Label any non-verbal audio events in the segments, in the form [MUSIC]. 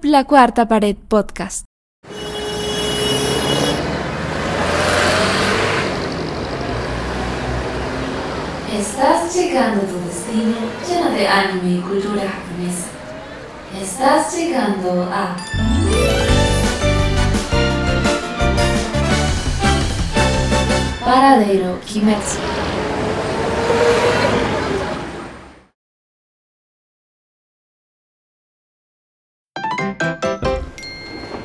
La Cuarta Pared Podcast. Estás llegando tu destino lleno de anime y cultura japonesa. Estás llegando a Paradero Kimetsu.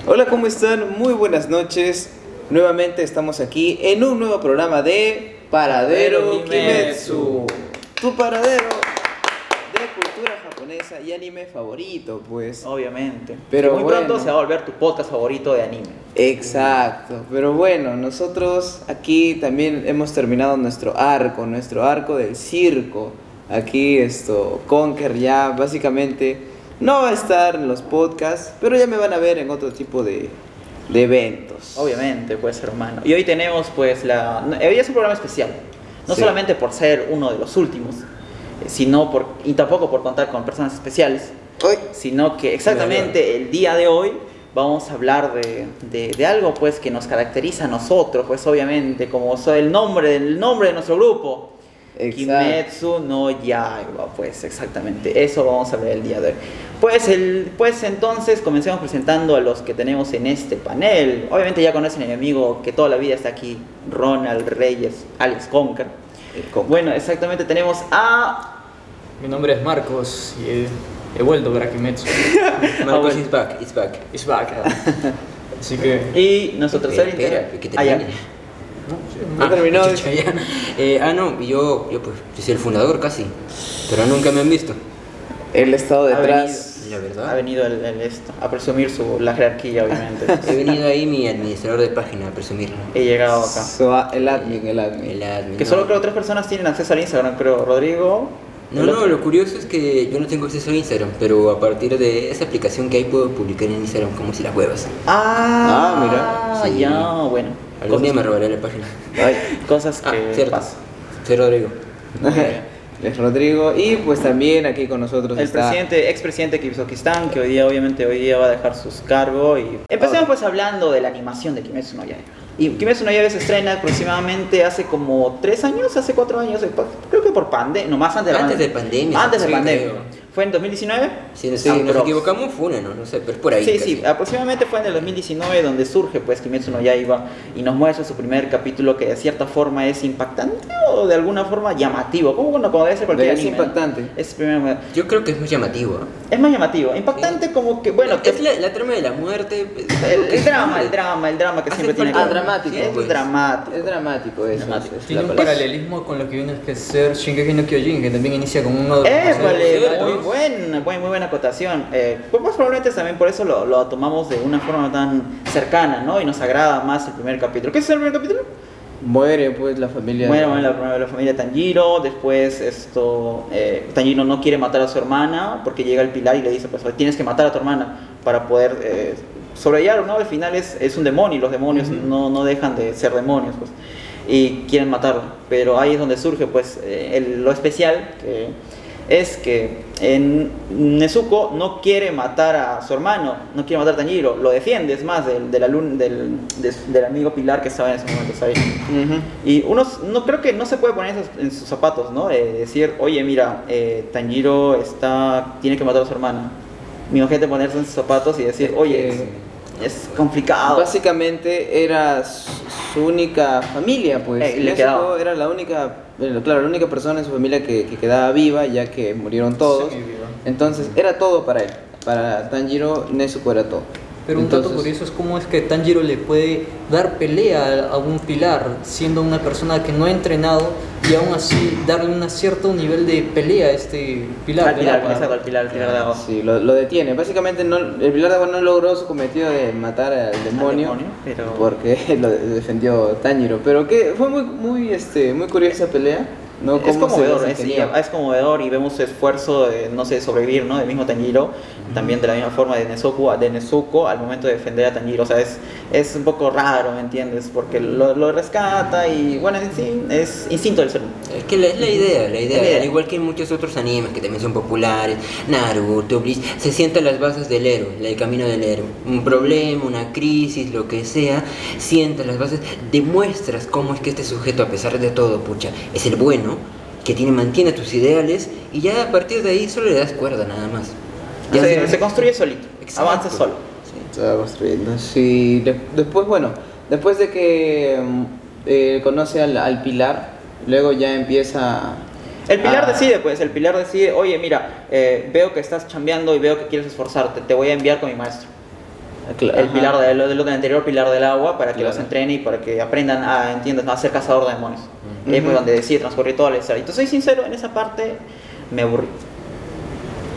Hola, ¿cómo están? Muy buenas noches. Nuevamente estamos aquí en un nuevo programa de Paradero Kimetsu. Tu paradero de cultura japonesa y anime favorito, pues. Obviamente. Pero Muy bueno. pronto se va a volver tu podcast favorito de anime. Exacto. Pero bueno, nosotros aquí también hemos terminado nuestro arco, nuestro arco del circo. Aquí esto, Conker ya básicamente no va a estar en los podcasts, pero ya me van a ver en otro tipo de, de eventos. Obviamente, pues hermano. Y hoy tenemos pues la... no, Hoy es un programa especial. No Sí. solamente por ser uno de los últimos, eh, sino por... Y tampoco por contar con personas especiales, Hoy sino que exactamente el día de hoy vamos a hablar de, de- de algo pues que nos caracteriza a nosotros, pues obviamente, como el nombre, el nombre de nuestro grupo. Exacto. Kimetsu no Yaiba, pues exactamente, eso vamos a ver el día de hoy. Pues, el, pues entonces comencemos presentando a los que tenemos en este panel. Obviamente ya conocen a mi amigo que toda la vida está aquí, Ronald Reyes, Alex Conker. Bueno, exactamente tenemos a... Mi nombre es Marcos y he, he vuelto para Kimetsu. [LAUGHS] Marcos bueno. is back, it's back. It's back. ah. Así que. Y tercer Espera, integrante- que Ah, termine. ¿No terminó? chucha, ya. Eh, ah, no, yo, yo pues, yo soy el fundador casi, pero nunca me han visto. Él ha estado Ha detrás. La Ha verdad. venido el, el esto, a presumir su, la jerarquía, obviamente. [LAUGHS] He venido ahí mi administrador de página a presumir. He llegado acá. Su- el admin, el admin. El admin, Que no. solo creo tres personas tienen acceso al Instagram, creo. Rodrigo. No, no, otro. lo curioso es que yo no tengo acceso a Instagram, pero a partir de esa aplicación que hay puedo publicar en Instagram como si las huevas. Ah, Ah, mira. Sí. ya, bueno. Algún día me robaré la página. Ay, cosas que Ah, cierto. pasan. Soy Rodrigo. [LAUGHS] es Rodrigo. Y pues también aquí con nosotros El está. presidente, expresidente de Kirguistán, que hoy día, obviamente, hoy día va a dejar sus cargos. Y... Empecemos pues hablando de la animación de Kimetsu no Yaiba. Y Kimetsu no Yaiba se estrena aproximadamente hace como tres años, hace cuatro años, creo que por pandemia, no más antes de la Antes de pandemia, Antes de pandemia. ¿Fue en 2019? Si, si Ah, nos equivocamos, fue una, ¿no? No sé, pero es por ahí. Sí, casi. sí, aproximadamente fue en el 2019 donde surge pues Kimetsu no Yaiba y nos muestra su primer capítulo que de cierta forma es impactante o de alguna forma llamativo, como bueno, como debe ser cualquier Es anime, ¿no? impactante. Es, primero- Yo creo que es muy llamativo. es más llamativo, impactante como que bueno, que es la, la trama de la muerte. pues, el, es drama, el drama, el drama que Hace siempre tiene que Ah, dramático, Sí, es pues. dramático. Es dramático eso. Dramático. es- es Tiene un palabra. paralelismo con lo que viene a ser Shingeki no Kyojin, que también inicia con uno de los Eventos. buena, muy, buena acotación. Eh, pues, pues probablemente también por eso lo, lo tomamos de una forma tan cercana, ¿no? Y nos agrada más el primer capítulo. ¿Qué es el primer capítulo? Muere pues la familia. Bueno, bueno, la, la familia Tanjiro, después esto, eh, Tanjiro no quiere matar a su hermana porque llega el pilar y le dice, pues tienes que matar a tu hermana para poder eh, ¿no? Al final es, es un demonio y los demonios no, no dejan de ser demonios, pues, y quieren matarlo. Pero ahí es donde surge, pues, eh, el- lo especial, que es que en Nezuko no quiere matar a su hermano, no quiere matar a Tanjiro, lo defiende, es más, del, del, amigo Pilar que estaba en ese momento, ¿sabes? Y uno no creo que no se puede poner en sus, en sus zapatos, ¿no? Eh, decir, oye, mira, eh, Tanjiro está, tiene que matar a su hermana. Mi gente ponerse en sus zapatos y decir, oye, es, complicado. Básicamente era su, única familia, pues. Eh, y le quedaba. era la única, eh, claro, la única persona en su familia que, que quedaba viva, ya que murieron todos. Entonces era todo para él. Para Tanjiro, Nezuko era todo. Pero un dato Entonces, curioso es cómo es que Tanjiro le puede dar pelea a un pilar, siendo una persona que no ha entrenado y aún así darle un cierto nivel de pelea a este pilar. al pilar, exacto, al pilar, al pilar de agua. Sí, lo, lo detiene. Básicamente no, el Pilar de Agua no logró su cometido de matar al demonio, demonio, pero- porque [LAUGHS] lo defendió Tanjiro. Pero que fue muy, muy, este, muy curiosa esa pelea. ¿No? es conmovedor, es, desempeñó. sí, es conmovedor y vemos su esfuerzo de, no sé, sobrevivir, ¿no? Del mismo Tanjiro, también de la misma forma de Nezuko, de Nezuko al momento de defender a Tanjiro, o sea, es, es un poco raro, ¿me entiendes? Porque lo, lo rescata y, bueno, en sí, es instinto del ser humano. Es que la, es la idea, la idea, La idea. al igual que en muchos otros animes que también son populares, Naruto, Bleach, se sientan las bases del héroe, el camino del héroe. Un problema, una crisis, lo que sea, sientas las bases, demuestras cómo es que este sujeto, a pesar de todo, pucha, es el bueno, que tiene, mantiene tus ideales, y ya a partir de ahí solo le das cuerda nada más. Ya se, construye solito, Exacto. avanza solo. Se va construyendo. Sí, de- después, bueno, después de que mm, eh, conoce al, al pilar, luego ya empieza. El pilar a- decide, pues, el pilar decide, oye, mira, eh, veo que estás chambeando y veo que quieres esforzarte, te voy a enviar con mi maestro. Cla- el ajá. pilar de, lo, de lo del anterior pilar del agua para que Claro. los entrene y para que aprendan a, entiendas, ¿no? a ser cazador de demonios. Y ahí pues Ujú. donde decide transcurrir toda la historia. Entonces, soy sincero, en esa parte me aburrí.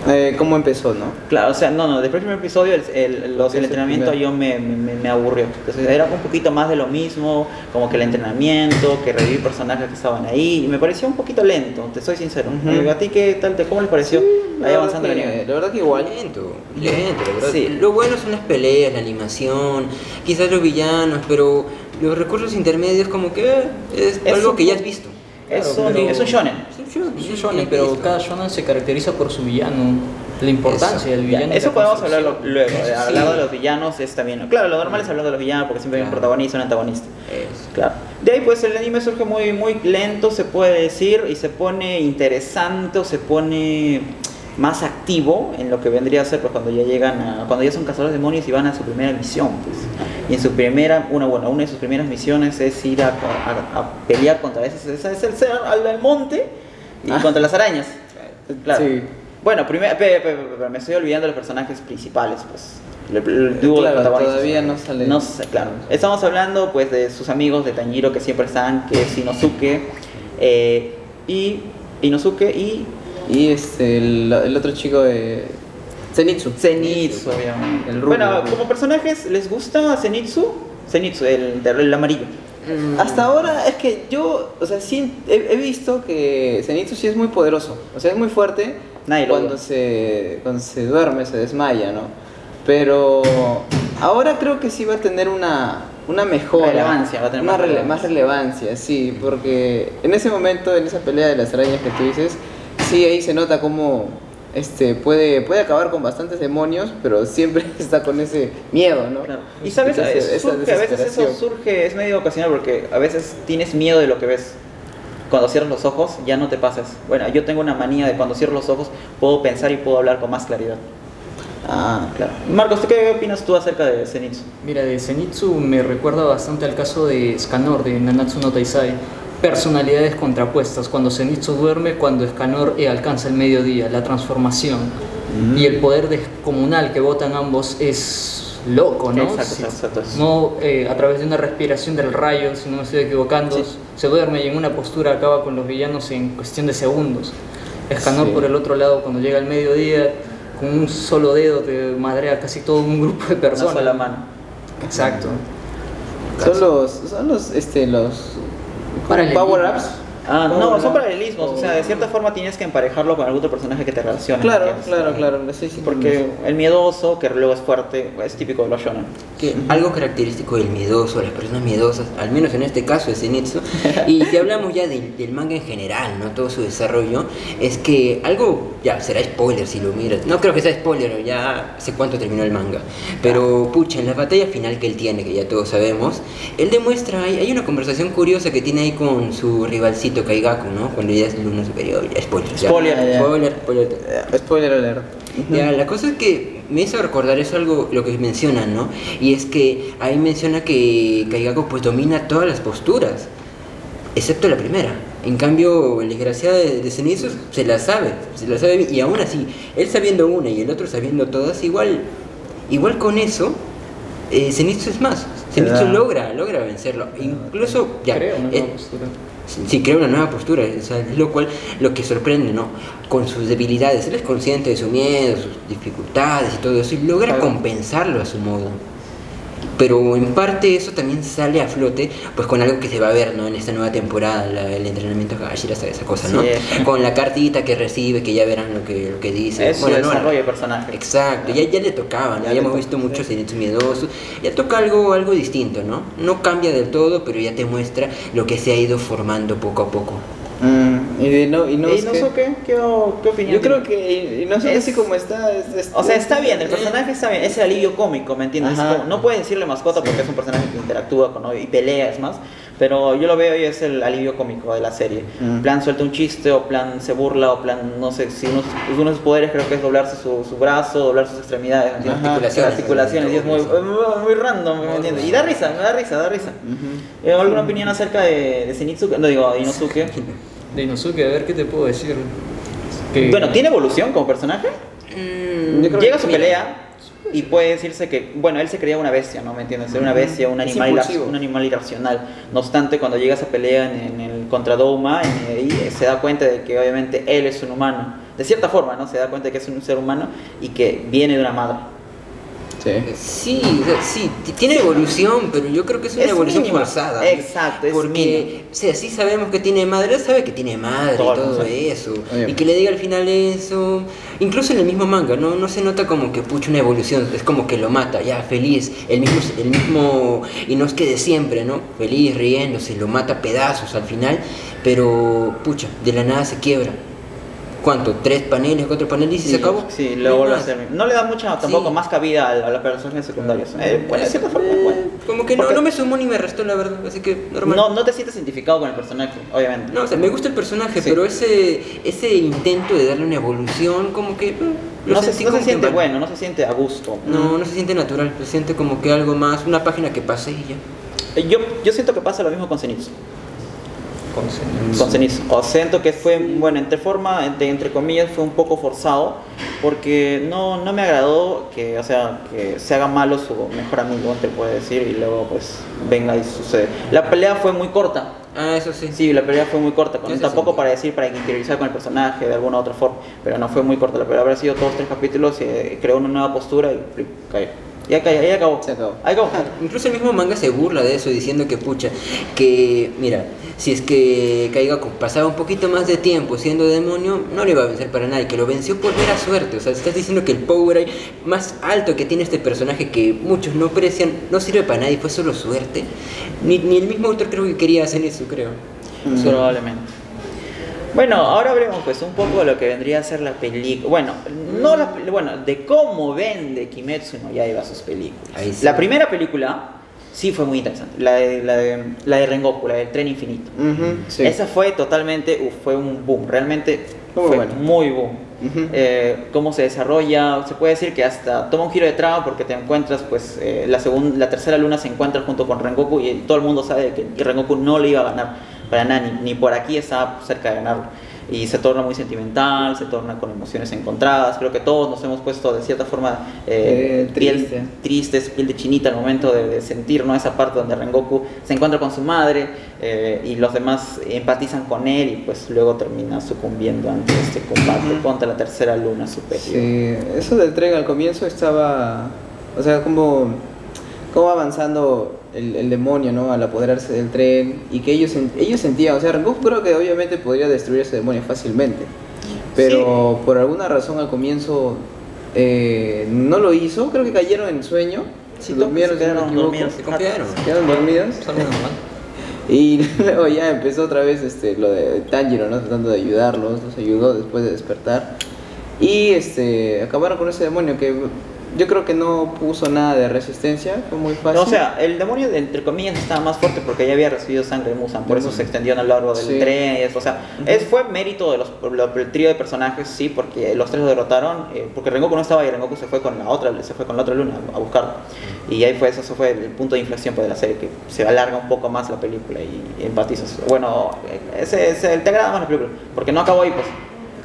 Eh, ¿Cómo empezó, no? Claro, o sea, no, no, después del primer episodio el, el- los- el entrenamiento primero. yo me, me, me aburrió. Entonces era un poquito más de lo mismo, como que el entrenamiento, que revivir personajes que estaban ahí, y me pareció un poquito lento, te soy sincero. Ujú. Eh, ¿A ti qué tal, te, cómo les pareció? La Ahí verdad avanzando el que- anime. La verdad que igual. Lento, lento, la verdad. Sí. Lo bueno son las peleas, la animación, quizás los villanos, pero los recursos intermedios como que eh, es, Es algo que ya has visto. Es, Claro, un, pero- es un shonen. Es un shonen, Es un ya shonen, has pero cada shonen se caracteriza por su villano, la importancia del Ya, villano. eso podemos hablarlo luego. de Sí. Hablar de los villanos es también. Claro, lo normal es hablar de los villanos porque siempre hay un protagonista y un antagonista. Eso. Claro. De ahí pues el anime surge muy, muy lento, se puede decir, y se pone interesante o se pone más activo en lo que vendría a ser pues, cuando ya llegan a, cuando ya son cazadores de demonios y van a su primera misión pues. y en su primera una bueno una de sus primeras misiones es ir a, a- a pelear contra esas esa- es el ser al, al monte y Ah. contra las arañas claro Sí. bueno primero me estoy olvidando de los personajes principales pues el, el dúo de Claro, protagonistas. todavía no sale. No sé, claro. Estamos hablando pues de sus amigos de Tanjiro que siempre están, que es Inosuke eh, y Inosuke y Y este, el, el otro chico de. Zenitsu. Zenitsu, obviamente. El rubio. bueno, como personajes, ¿les gusta Zenitsu? Zenitsu, el, el amarillo. Hasta ahora es que yo, o sea, sí he, he visto que Zenitsu sí es muy poderoso, o sea, es muy fuerte Nadie lo cuando se, cuando se duerme, se desmaya, ¿no? Pero ahora creo que sí va a tener una, una mejora. Relevancia, va a tener una más rele- relevancia. más relevancia, sí, porque en ese momento, en esa pelea de las arañas que tú dices, sí, ahí se nota cómo este, puede, puede acabar con bastantes demonios, pero siempre [LAUGHS] está con ese miedo, ¿no? Claro. Y sabes, Esa- Es- esa surge- a veces eso surge, es medio ocasional porque a veces tienes miedo de lo que ves. Cuando cierras los ojos ya no te pasas. Bueno, yo tengo una manía de cuando cierro los ojos puedo pensar y puedo hablar con más claridad. Ah, Claro. Marcos, ¿tú ¿qué opinas tú acerca de Zenitsu? Mira, de Zenitsu me recuerda bastante al caso de Scanor de Nanatsu no Taizai. Personalidades contrapuestas, cuando Zenitsu duerme, cuando Scanor eh, alcanza el mediodía, la transformación. Y el poder descomunal que botan ambos es loco, ¿no? Exacto, exacto. No eh, a través de una respiración del rayo, si no me estoy equivocando, Sí. se duerme y en una postura acaba con los villanos en cuestión de segundos. Escanor Sí. por el otro lado, cuando llega el mediodía, con un solo dedo te madrea casi todo un grupo de Una personas. sola mano. Exacto. Son los, son los, este, los Paralelismos. power ups. Ah, no, Power son paralelismos. O sea, de cierta forma tienes que emparejarlo con algún otro personaje que te relacione. Claro, claro, claro. sí, sí, Porque el miedoso, que luego es fuerte, es típico de los shonen. que algo característico del miedoso, las personas miedosas, al menos en este caso es Zenitsu, [LAUGHS] y si hablamos ya del, del manga en general, ¿no? Todo su desarrollo, es que algo, ya será spoiler si lo miras, no creo que sea spoiler, ya sé cuánto terminó el manga, pero pucha, en la batalla final que él tiene, que ya todos sabemos, él demuestra, hay, hay una conversación curiosa que tiene ahí con su rivalcito Kaigaku, ¿no? Cuando ya es luna superior, ya spoiler. ya. Spoiler. Ah, ya. spoiler, spoiler. Spoiler alert. Ya, la cosa es que me hizo recordar eso algo, lo que mencionan, ¿no? Y es que ahí menciona que Kaigaku pues domina todas las posturas, excepto la primera. En cambio, el desgraciado de, de Zenitsu se la sabe, se la sabe y aún así, él sabiendo una y el otro sabiendo todas, igual, igual con eso, eh, Zenitsu es más. Zenitsu logra, logra vencerlo. Incluso, ya, Creo, una eh, Sí, crea una nueva postura, o sea, es lo cual lo que sorprende, ¿no? Con sus debilidades, él es consciente de su miedo, sus dificultades y todo eso, y logra compensarlo a su modo. Pero en parte eso también sale a flote, pues con algo que se va a ver, ¿no? En esta nueva temporada, la- el entrenamiento de esa cosa, ¿no? Sí. Con la cartita que recibe, que ya verán lo que, lo que dice. Es su Bueno, no, desarrollo de personaje. Exacto, ya, ya le tocaba, ¿no? Ya hemos to- visto muchos Zenitsu miedosos. Ya toca algo, algo distinto, ¿no? No cambia del todo, pero ya te muestra lo que se ha ido formando poco a poco. Y de no, y no, ¿Y es que- Inosuke? ¿Qué, qué opinión Yo creo que Inosuke Es- así como está... es- es- O sea, está bien, el personaje está bien, es el alivio cómico, ¿me entiendes? Como- no puedes decirle mascota porque es un personaje que interactúa con y pelea, es más, pero yo lo veo y es el alivio cómico de la serie. Mm. En plan suelta un chiste, o plan se burla, o plan, no sé, si uno, uno de sus poderes creo que es doblarse su, su brazo, doblar sus extremidades, ¿me? Ajá. Articulaciones. articulaciones, y es muy, muy, random, ¿me entiendes? Y da risa, me da risa, da risa. Ujú. Eh, ¿Alguna opinión acerca de, de Zenitsuke? No digo, de Inosuke. [LAUGHS] De Inosuke, a ver qué te puedo decir. Que- Bueno, ¿tiene evolución como personaje? Mm, Llega a su mira. pelea y puede decirse que, bueno, él se creía una bestia, ¿no? ¿Me entiendes? Era una bestia, un animal, un animal irracional. No obstante, cuando llega a esa pelea en, en el contra Douma, en- ahí eh, se da cuenta de que obviamente él es un humano. De cierta forma, ¿no? Se da cuenta de que es un ser humano y que viene de una madre. Sí. Sí, o sea, sí, t- tiene evolución, pero yo creo que es una Es evolución forzada. Exacto, es Porque, mínima. o sea, sí sabemos que tiene madre, él sabe que tiene madre Todo y todo eso. Obviamente. Y que le diga al final eso. Incluso en el mismo manga, ¿no? No se nota como que pucha una evolución, es como que lo mata, ya, feliz. El mismo, el mismo Inosuke de siempre, ¿no? Feliz, riéndose, lo mata a pedazos al final, pero pucha, de la nada se quiebra. ¿Cuánto? ¿Tres paneles, cuatro paneles y se acabó? Sí, lo a hacer. No le da mucha, tampoco Sí. más cabida a, a los personajes secundarios. Eh, bueno, de cierta forma, bueno. Como que no, no me sumó ni me restó, la verdad, así que normal. No, no te sientes identificado con el personaje, obviamente. No, o sea, me gusta el personaje, Sí. pero ese, ese intento de darle una evolución, como que. eh, lo no se, se siente bueno, no se siente a gusto. No, no se siente natural, se siente como que algo más, una página que pase y ya. Eh, Yo, yo siento que pasa lo mismo con Zenitsu. Con Zenitsu. O siento que fue, bueno, entre forma, entre, entre comillas, fue un poco forzado. Porque no, no me agradó que, o sea, que se haga malo su mejor amigo, te puede decir, y luego pues venga y sucede. La pelea fue muy corta. Ah, eso sí. Sí, la pelea fue muy corta, con- tampoco para decir, para interiorizar con el personaje de alguna u otra forma, pero no fue muy corta la pelea, habrá sido todos tres capítulos, eh, creó una nueva postura y cayó. Ya cayó, ahí acabó. Se acabó. Ahí acabó. Incluso el mismo manga se burla de eso, diciendo que pucha, que mira, si es que Kaiga pasaba un poquito más de tiempo siendo demonio, no le iba a vencer para nada, y que lo venció por mera suerte. O sea, estás diciendo que el power más alto que tiene este personaje que muchos no aprecian no sirve para nada y fue solo suerte. Ni, ni el mismo autor creo que quería hacer eso, creo. Mm. Probablemente. Bueno, ahora hablemos pues un poco de lo que vendría a ser la película. Bueno, no la, bueno, de cómo vende Kimetsu no Yaiba sus películas. Sí. La primera película sí fue muy interesante, la de, la de, la de Rengoku, la del tren infinito. Sí. Esa fue totalmente, uf, fue un boom, realmente Muy fue bueno. muy boom. Eh, cómo se desarrolla, se puede decir que hasta toma un giro de trama porque te encuentras, pues, eh, la segunda, la tercera luna se encuentra junto con Rengoku y todo el mundo sabe que Rengoku no le iba a ganar para nada, ni, ni por aquí estaba cerca de ganarlo. Y se torna muy sentimental, se torna con emociones encontradas. Creo que todos nos hemos puesto de cierta forma eh, Eh, piel- triste. tristes, piel de chinita al momento de, de sentir ¿no? esa parte donde Rengoku se encuentra con su madre eh, y los demás empatizan con él y pues luego termina sucumbiendo ante este combate contra la tercera luna superior. Sí, eso del tren al comienzo estaba, o sea, como, como avanzando el, el demonio, ¿no? Al apoderarse del tren y que ellos, ellos sentían, o sea, Rengoku creo que obviamente podría destruir ese demonio fácilmente, pero por alguna razón al comienzo eh, no lo hizo, creo que cayeron en sueño, Sí, durmieron, se no quedaron equivoco. dormidos. Se confiaron. Se quedaron dormidos. [LAUGHS] Y luego ya empezó otra vez este, lo de Tanjiro, ¿no? Tratando de ayudarlos, los ayudó después de despertar. Y este, acabaron con ese demonio que yo creo que no puso nada de resistencia, fue muy fácil. No, o sea, el demonio, de- entre comillas, estaba más fuerte porque ya había recibido sangre de Musan, por eso se extendió a lo largo del Sí. tren y eso. O sea, es, fue mérito de los, lo- del trío de personajes, sí, porque los tres lo derrotaron, eh, porque Rengoku no estaba y Rengoku se fue con la otra, se fue con la otra luna a buscarlo. Y ahí fue, eso fue el punto de inflexión pues, de la serie, que se alarga un poco más la película y empatizas. Bueno, ese, ese- te agrada más la película, porque no acabó ahí, pues,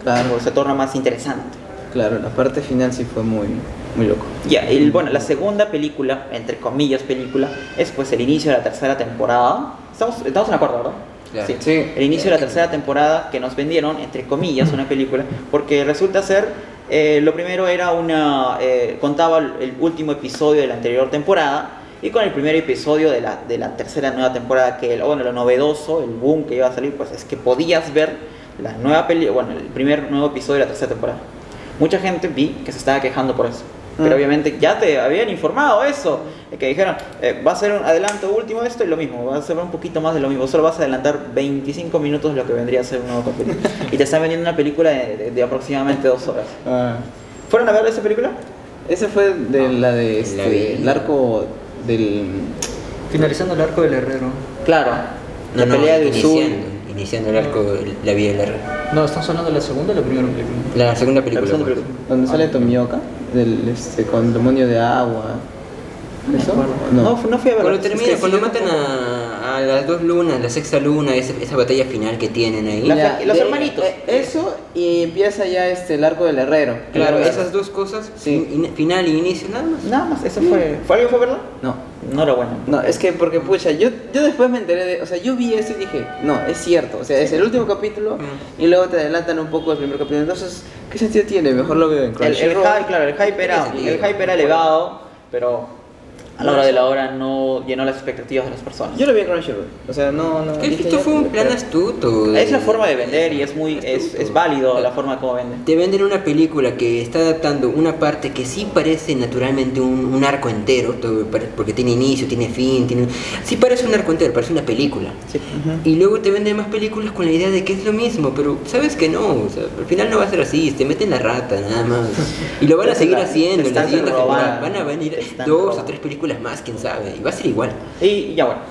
Claro. se torna más interesante. Claro, la parte final sí fue muy, muy loco. Ya, el- bueno, la segunda película, entre comillas película, es pues el inicio de la tercera temporada. Estamos, estamos en la cuarta, ¿verdad? Claro. Sí. Sí. El inicio de la tercera temporada que nos vendieron, entre comillas, una película, porque resulta ser, eh, lo primero era una, eh, contaba el, el último episodio de la anterior temporada y con el primer episodio de la, de la tercera nueva temporada, que bueno, lo novedoso, el boom que iba a salir, pues es que podías ver la nueva peli, bueno, el primer nuevo episodio de la tercera temporada. Mucha gente vi que se estaba quejando por eso. Pero Mm. obviamente ya te habían informado eso, eh, que dijeron, eh, va a ser un adelanto último de esto y lo mismo, va a ser un poquito más de lo mismo, solo vas a adelantar 25 minutos de lo que vendría a ser un nuevo capítulo. [LAUGHS] y te están vendiendo una película de, de- de aproximadamente dos horas. Ah. ¿Fueron a ver esa película? Ese fue de la de la este, el arco del Finalizando el arco del herrero. Claro, la No, no, pelea de Usul. iniciando, el arco, la vida del herrero. No, ¿estamos hablando de la segunda o la primera película? La segunda película. segunda pues. película. donde sale Tomioka del este con demonio de agua. ¿Eso? No, No. fu- no fui a verla. Cuando termina, Es que cuando sí, matan a, a las dos lunas, la sexta luna, esa, esa batalla final que tienen ahí. La- los de- hermanitos. eh, Eso y empieza ya este el arco del herrero. Claro, El- esas dos cosas, Sí. in- final y inicio, nada más. Nada más, eso fue. ¿Fue alguien fue a verla? No. No era bueno. No, es que porque pucha, yo, yo después me enteré de, o sea, yo vi esto y dije, no, es cierto, o sea, es el último capítulo Mm. y luego te adelantan un poco el primer capítulo, entonces, ¿qué sentido tiene? Mejor lo veo en El, el Crunchyroll. hype, claro, el hype era, el hype era elevado, pero a la hora de la hora no llenó las expectativas de las personas. Yo lo vi en Crunchyroll, o sea, no, no. Que esto fue un plan astuto. de- Es la forma de vender y es muy es, es válido la forma como venden. Te venden una película que está adaptando una parte que sí parece naturalmente un, un arco entero, porque tiene inicio, tiene fin, tiene... Sí parece un arco entero, parece una película. Sí. Y luego te venden más películas con la idea de que es lo mismo, pero sabes que no, o sea, al final no va a ser así, te meten la rata nada más. [LAUGHS] Y lo van a seguir haciendo en la siguiente Van a venir dos o robando. tres películas más, quién sabe, y va a ser igual. Y ya bueno.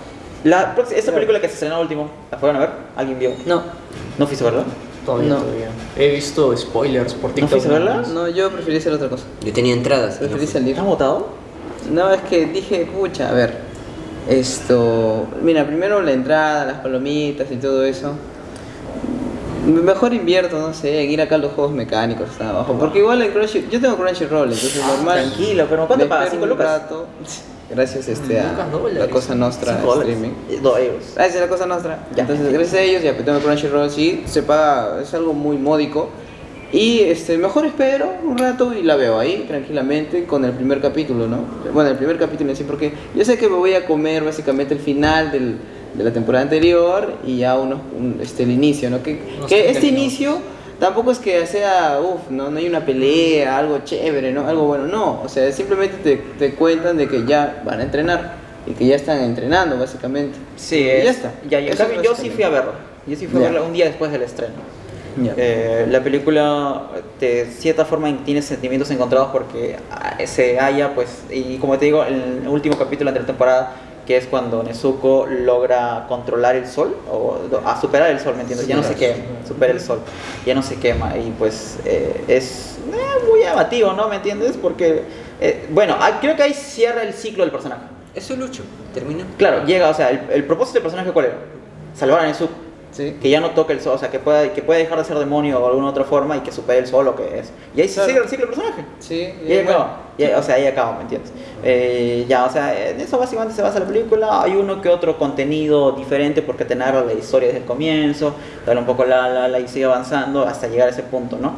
La, próxima- esta película que se estrenó último, ¿la fueron a ver? ¿Alguien vio? No, ¿No fuiste a verla? Todavía, No. todavía. He visto spoilers por TikTok. fuiste a verla? no, yo preferí hacer otra cosa. Yo tenía entradas. no Preferí fui. salir. ¿Has votado? No, es que dije, pucha, a ver, esto, mira, primero la entrada, las palomitas y todo eso. Mejor invierto, no sé, en ir acá a los juegos mecánicos abajo. Porque igual en Crunchyroll, yo tengo Crunchyroll, entonces normal. Tranquilo, pero ¿cuánto pagas? espero ¿Cinco un lucas? rato. [LAUGHS] Gracias este, a la Cosa Nostra. Streaming. Eh, Dos euros. Gracias a la Cosa Nostra. Ya. Entonces, gracias a ellos, ya pues, tengo Crunchyroll, sí, se paga, es algo muy módico. Y este, mejor espero un rato y la veo ahí tranquilamente con el primer capítulo, ¿no? Bueno, el primer capítulo en sí, porque yo sé que me voy a comer básicamente el final del, de la temporada anterior y ya uno, un- este, el inicio, ¿no? Que, 30 este inicio tampoco es que sea, uff, ¿no? no hay una pelea, algo chévere, ¿no? Algo bueno, no. O sea, simplemente te, te cuentan de que ya van a entrenar y que ya están entrenando básicamente. Sí, Y es- ya está. Ya, ya. Cambio, yo sí fui a verla. Yo sí fui a Ya. verla un día después del estreno. Eh, la película de cierta forma tiene sentimientos encontrados porque ah, se halla pues y como te digo el último capítulo de la temporada que es cuando Nezuko logra controlar el sol o a superar el sol me entiendes ya no se quema supera el sol ya no se quema y pues eh, es eh, muy llamativo no me entiendes porque eh, bueno ah, creo que ahí cierra el ciclo del personaje. Eso Lucho, termina. claro llega o sea el, el propósito del personaje cuál era salvar a Nezuko Sí. que ya no toque el sol, o sea, que pueda, que pueda dejar de ser demonio o de alguna otra forma y que supere el sol lo que es. Y ahí se sigue el ciclo del personaje. Sí, Y ahí bueno. acaba. Y o sea, ahí acaba, ¿me entiendes? Eh, ya, o sea, en eso básicamente se basa la película. Hay uno que otro contenido diferente porque te narra la historia desde el comienzo, te un poco la, la, la y sigue avanzando hasta llegar a ese punto, ¿no?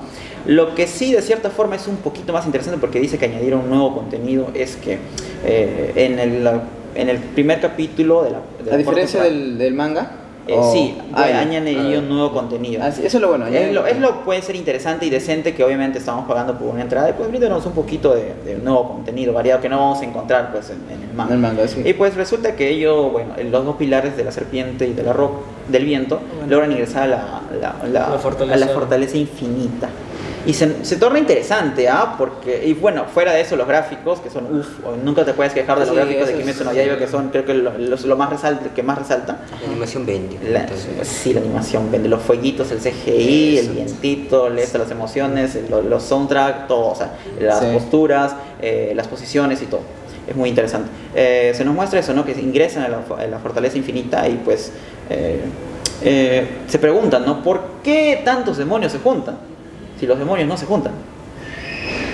Lo que sí, de cierta forma, es un poquito más interesante porque dice que añadieron un nuevo contenido es que eh, en, el, en el primer capítulo de la... de la A diferencia del manga. Eh, o- sí, Ah, ya. añaden A ellos ver. nuevo contenido. Ah, sí, eso es lo bueno. Es lo, es lo puede ser interesante y decente que obviamente estamos pagando por una entrada y pues bríndanos un poquito de, de nuevo contenido variado que no vamos a encontrar pues en, en el manga. El manga, sí. Y pues resulta que ellos, bueno, los dos pilares de la serpiente y de la roca, del viento, logran ingresar a la, la- la- La fortaleza. a la fortaleza infinita. Y se, se torna interesante, ¿ah? Porque, y bueno, fuera de eso, los gráficos, que son, uff, nunca te puedes quejar de los Sí, gráficos de Kimetsu no Yaiba, que son, creo que lo, los- lo más resalta, que más resalta. La animación vende. La- entonces. sí, la animación vende los fueguitos, el CGI, el Eso. vientito, lees las emociones, el- los soundtrack, todo, o sea, las Sí. posturas, eh, las posiciones y todo. Es muy interesante. Eh, se nos muestra eso, ¿no? Que ingresan a la, a la fortaleza infinita y pues eh, eh, se preguntan, ¿no? ¿Por qué tantos demonios se juntan? Si los demonios no se juntan.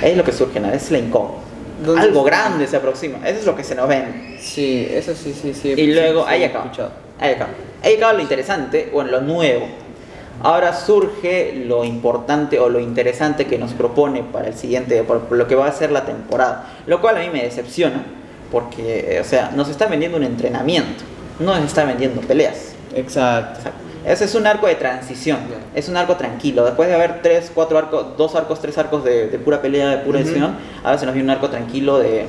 Es lo que surge, ¿no? Es la incógnita. ¿Dónde Algo está? grande se aproxima. Eso es lo que se nos ven. Sí, eso sí, sí, sí. Y luego, sí, ahí acaba. Ahí acaba. Ahí acaba lo interesante, bueno, lo nuevo. Ahora surge lo importante o lo interesante que nos propone para el siguiente, por lo que va a ser la temporada. Lo cual a mí me decepciona, porque, o sea, nos está vendiendo un entrenamiento, no nos está vendiendo peleas. Exacto. O sea, ese es un arco de transición, es un arco tranquilo. Después de haber tres, cuatro arcos, dos arcos, tres arcos de, de pura pelea, de pura Ujú. acción, ahora se nos viene un arco tranquilo de,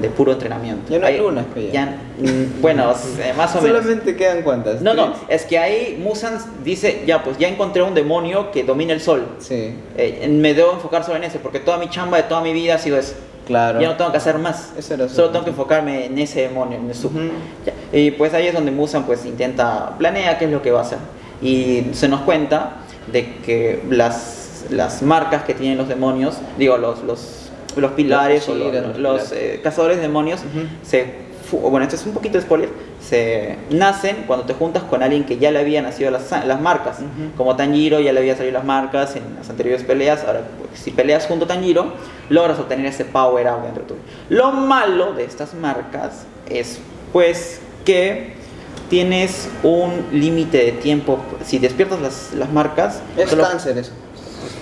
de puro entrenamiento. Ya no hay lunas, pe, ya. ya, mm, bueno, eh, más o menos. Solamente quedan cuántas. No, no, es que ahí Musan dice, ya pues ya encontré un demonio que domina el sol. Sí, Eh, me debo enfocar solo en ese, porque toda mi chamba de toda mi vida ha sido eso. Claro. Ya no tengo que hacer más. Eso era Solo tengo que enfocarme en ese demonio, en el sub. Ujú. Ya. Y pues ahí es donde Musan pues intenta, planea qué es lo que va a hacer. Y se nos cuenta de que las, las marcas que tienen los demonios, digo, los, los, los pilares o los, Shiras, los los, eh, cazadores de demonios, Ujú. se, fu- bueno, esto es un poquito de spoiler, se nacen cuando te juntas con alguien que ya le había nacido las, las marcas. Como Tanjiro ya le había salido las marcas en las anteriores peleas, ahora pues, si peleas junto a Tanjiro, logras obtener ese power up dentro tuyo. Lo malo de estas marcas es pues que tienes un límite de tiempo. Si despiertas las, las marcas, Es solo- cáncer eso.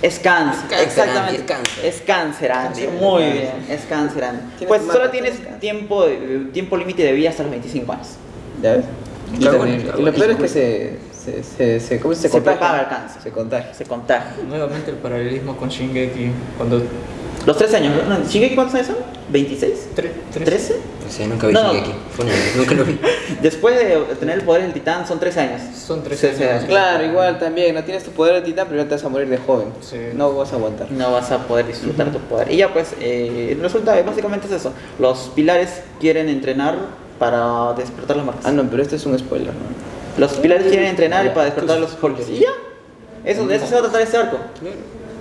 Es cáncer, Cáncer, exactamente. Andy, es cáncer. Es cáncer, Andy. Cáncer, Muy bien, es cáncer, Andy. Pues solo tienes tiempo, de- tiempo límite de vida hasta los 25 años. ¿Ya ves? Y, también- lo peor es que se, se, se, se, ¿cómo se, Se contagia? propaga el cáncer. Se contagia. Se contagia. Nuevamente el paralelismo con Shingeki, cuando... Los tres años. ¿no? ¿Shingeki cuántos años son? ¿26? Tre- tres- ¿13? Nunca vi No, no. Shingeki. Fue una- nunca lo vi. [LAUGHS] Después de tener el poder del titán son 13 años. Son tres Sí, años. Claro, igual también, no tienes tu poder de titán, pero te vas a morir de joven. Sí. No vas a aguantar. No vas a poder disfrutar tu poder. Y ya pues, eh, resulta, básicamente es eso. Los pilares quieren entrenar para despertar las marcas. Ah, no, pero este es un spoiler, ¿no? Los pilares quieren entrenar Ya, para despertar los holkers. Y ya. Eso, de eso se va a tratar este arco.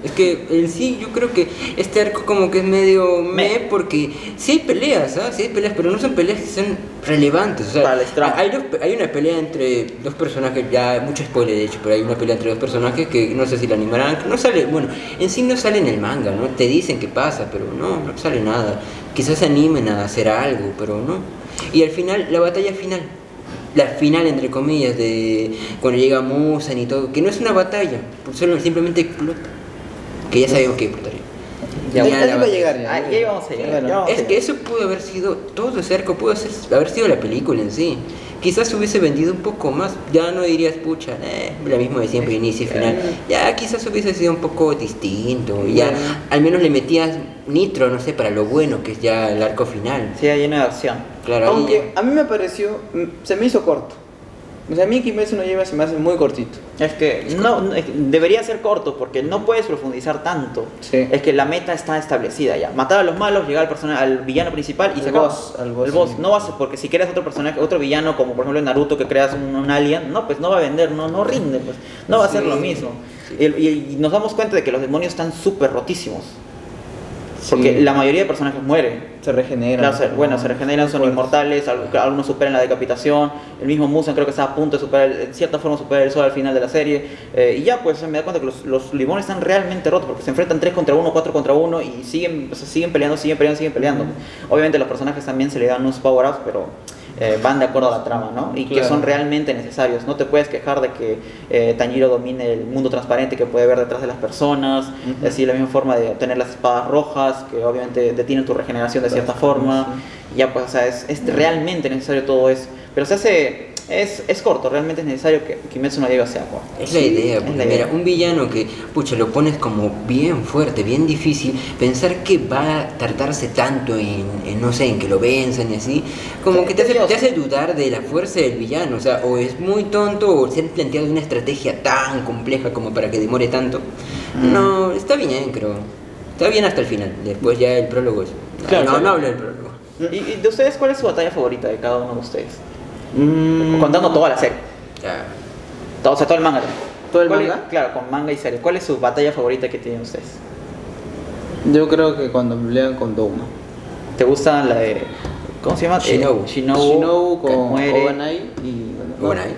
Es que en sí yo creo que este arco como que es medio me porque sí hay peleas, ¿ah? Sí hay peleas, pero no son peleas que son relevantes. O sea, Para la trama. hay, dos- hay una pelea entre dos personajes, ya mucho spoiler de hecho, pero hay una pelea entre dos personajes que no sé si la animarán, que no sale, bueno, en sí no sale en el manga, ¿no? Te dicen que pasa, pero no, no sale nada. Quizás se animen a hacer algo, pero no. Y al final, la batalla final, la final entre comillas de cuando llega Musan y todo, que no es una batalla, solo simplemente explota. Que ya sabíamos que explotaría. Ya, Ya ahí la va a llegar ya. Ahí ahí vamos a llegar. Bueno, ya vamos a Es que eso pudo haber sido, todo ese arco pudo ser- haber sido la película en sí. Quizás hubiese vendido un poco más, ya no dirías, pucha, eh, lo mismo de siempre, inicio y final. Ya quizás hubiese sido un poco distinto, ya al menos le metías nitro, no sé, para lo bueno que es ya el arco final. Sí, lleno de acción. Claro, ahí Aunque a mí me pareció, mm, se me hizo corto. O sea, a mí Kimetsu no lleva se me hace muy cortito. Es que no, no, es que debería ser corto porque no puedes profundizar tanto. Sí. Es que la meta está establecida ya. Matar a los malos, llegar al personaje, al villano principal y Al se acaba. boss, al boss, El boss. sí. No vas a- porque si creas otro personaje, otro villano como por ejemplo Naruto que creas un, un alien, no, pues no va a vender, no, no rinde, pues no va a ser lo mismo. Y, y- y nos damos cuenta de que los demonios están súper rotísimos. Porque Sí. la mayoría de personajes mueren. Se regenera. Claro, se- bueno, se regeneran, son inmortales, al- algunos superan la decapitación, el mismo Musan creo que está a punto de superar, en cierta forma superar el sol al final de la serie, eh, y ya pues me da cuenta que los, los limones están realmente rotos, porque se enfrentan 3 contra 1, 4 contra 1, y siguen, o sea, siguen peleando, siguen peleando, siguen peleando. Obviamente los personajes también se le dan unos power-ups, pero eh, van de acuerdo a la trama, ¿no? Y que son realmente necesarios. No te puedes quejar de que eh, Tanjiro domine el mundo transparente que puede ver detrás de las personas, Ujú. así la misma forma de obtener las espadas rojas, que obviamente detienen tu regeneración de cierta forma. Ya pues, o sea, es, es realmente necesario todo eso. Pero se hace, es, es corto, realmente es necesario que Kimetsu no Yaiba sea corto. Es la idea, es porque la mira, idea. un villano que, pucha, lo pones como bien fuerte, bien difícil, pensar que va a tratarse tanto en, en, no sé, en que lo venzan y así, como que te hace, te hace dudar de la fuerza del villano, o sea, o es muy tonto o se han planteado una estrategia tan compleja como para que demore tanto. Mm. No, está bien, creo. Está bien hasta el final, después ya el prólogo es... Claro, no, claro. no hablo del prólogo. ¿Y, y de ustedes cuál es su batalla favorita de cada uno de ustedes? Mm, Contando toda la serie. Ya. Todo, o sea, todo el manga. ¿Todo el ¿Cuál es- manga? claro, con manga y serie. ¿Cuál es su batalla favorita que tienen ustedes? Yo creo que cuando pelean con Douma. ¿Te gusta la de... ¿Cómo se llama? Shinobu. Eh, Shinobu, con muere. Obanai y... no, Obanai.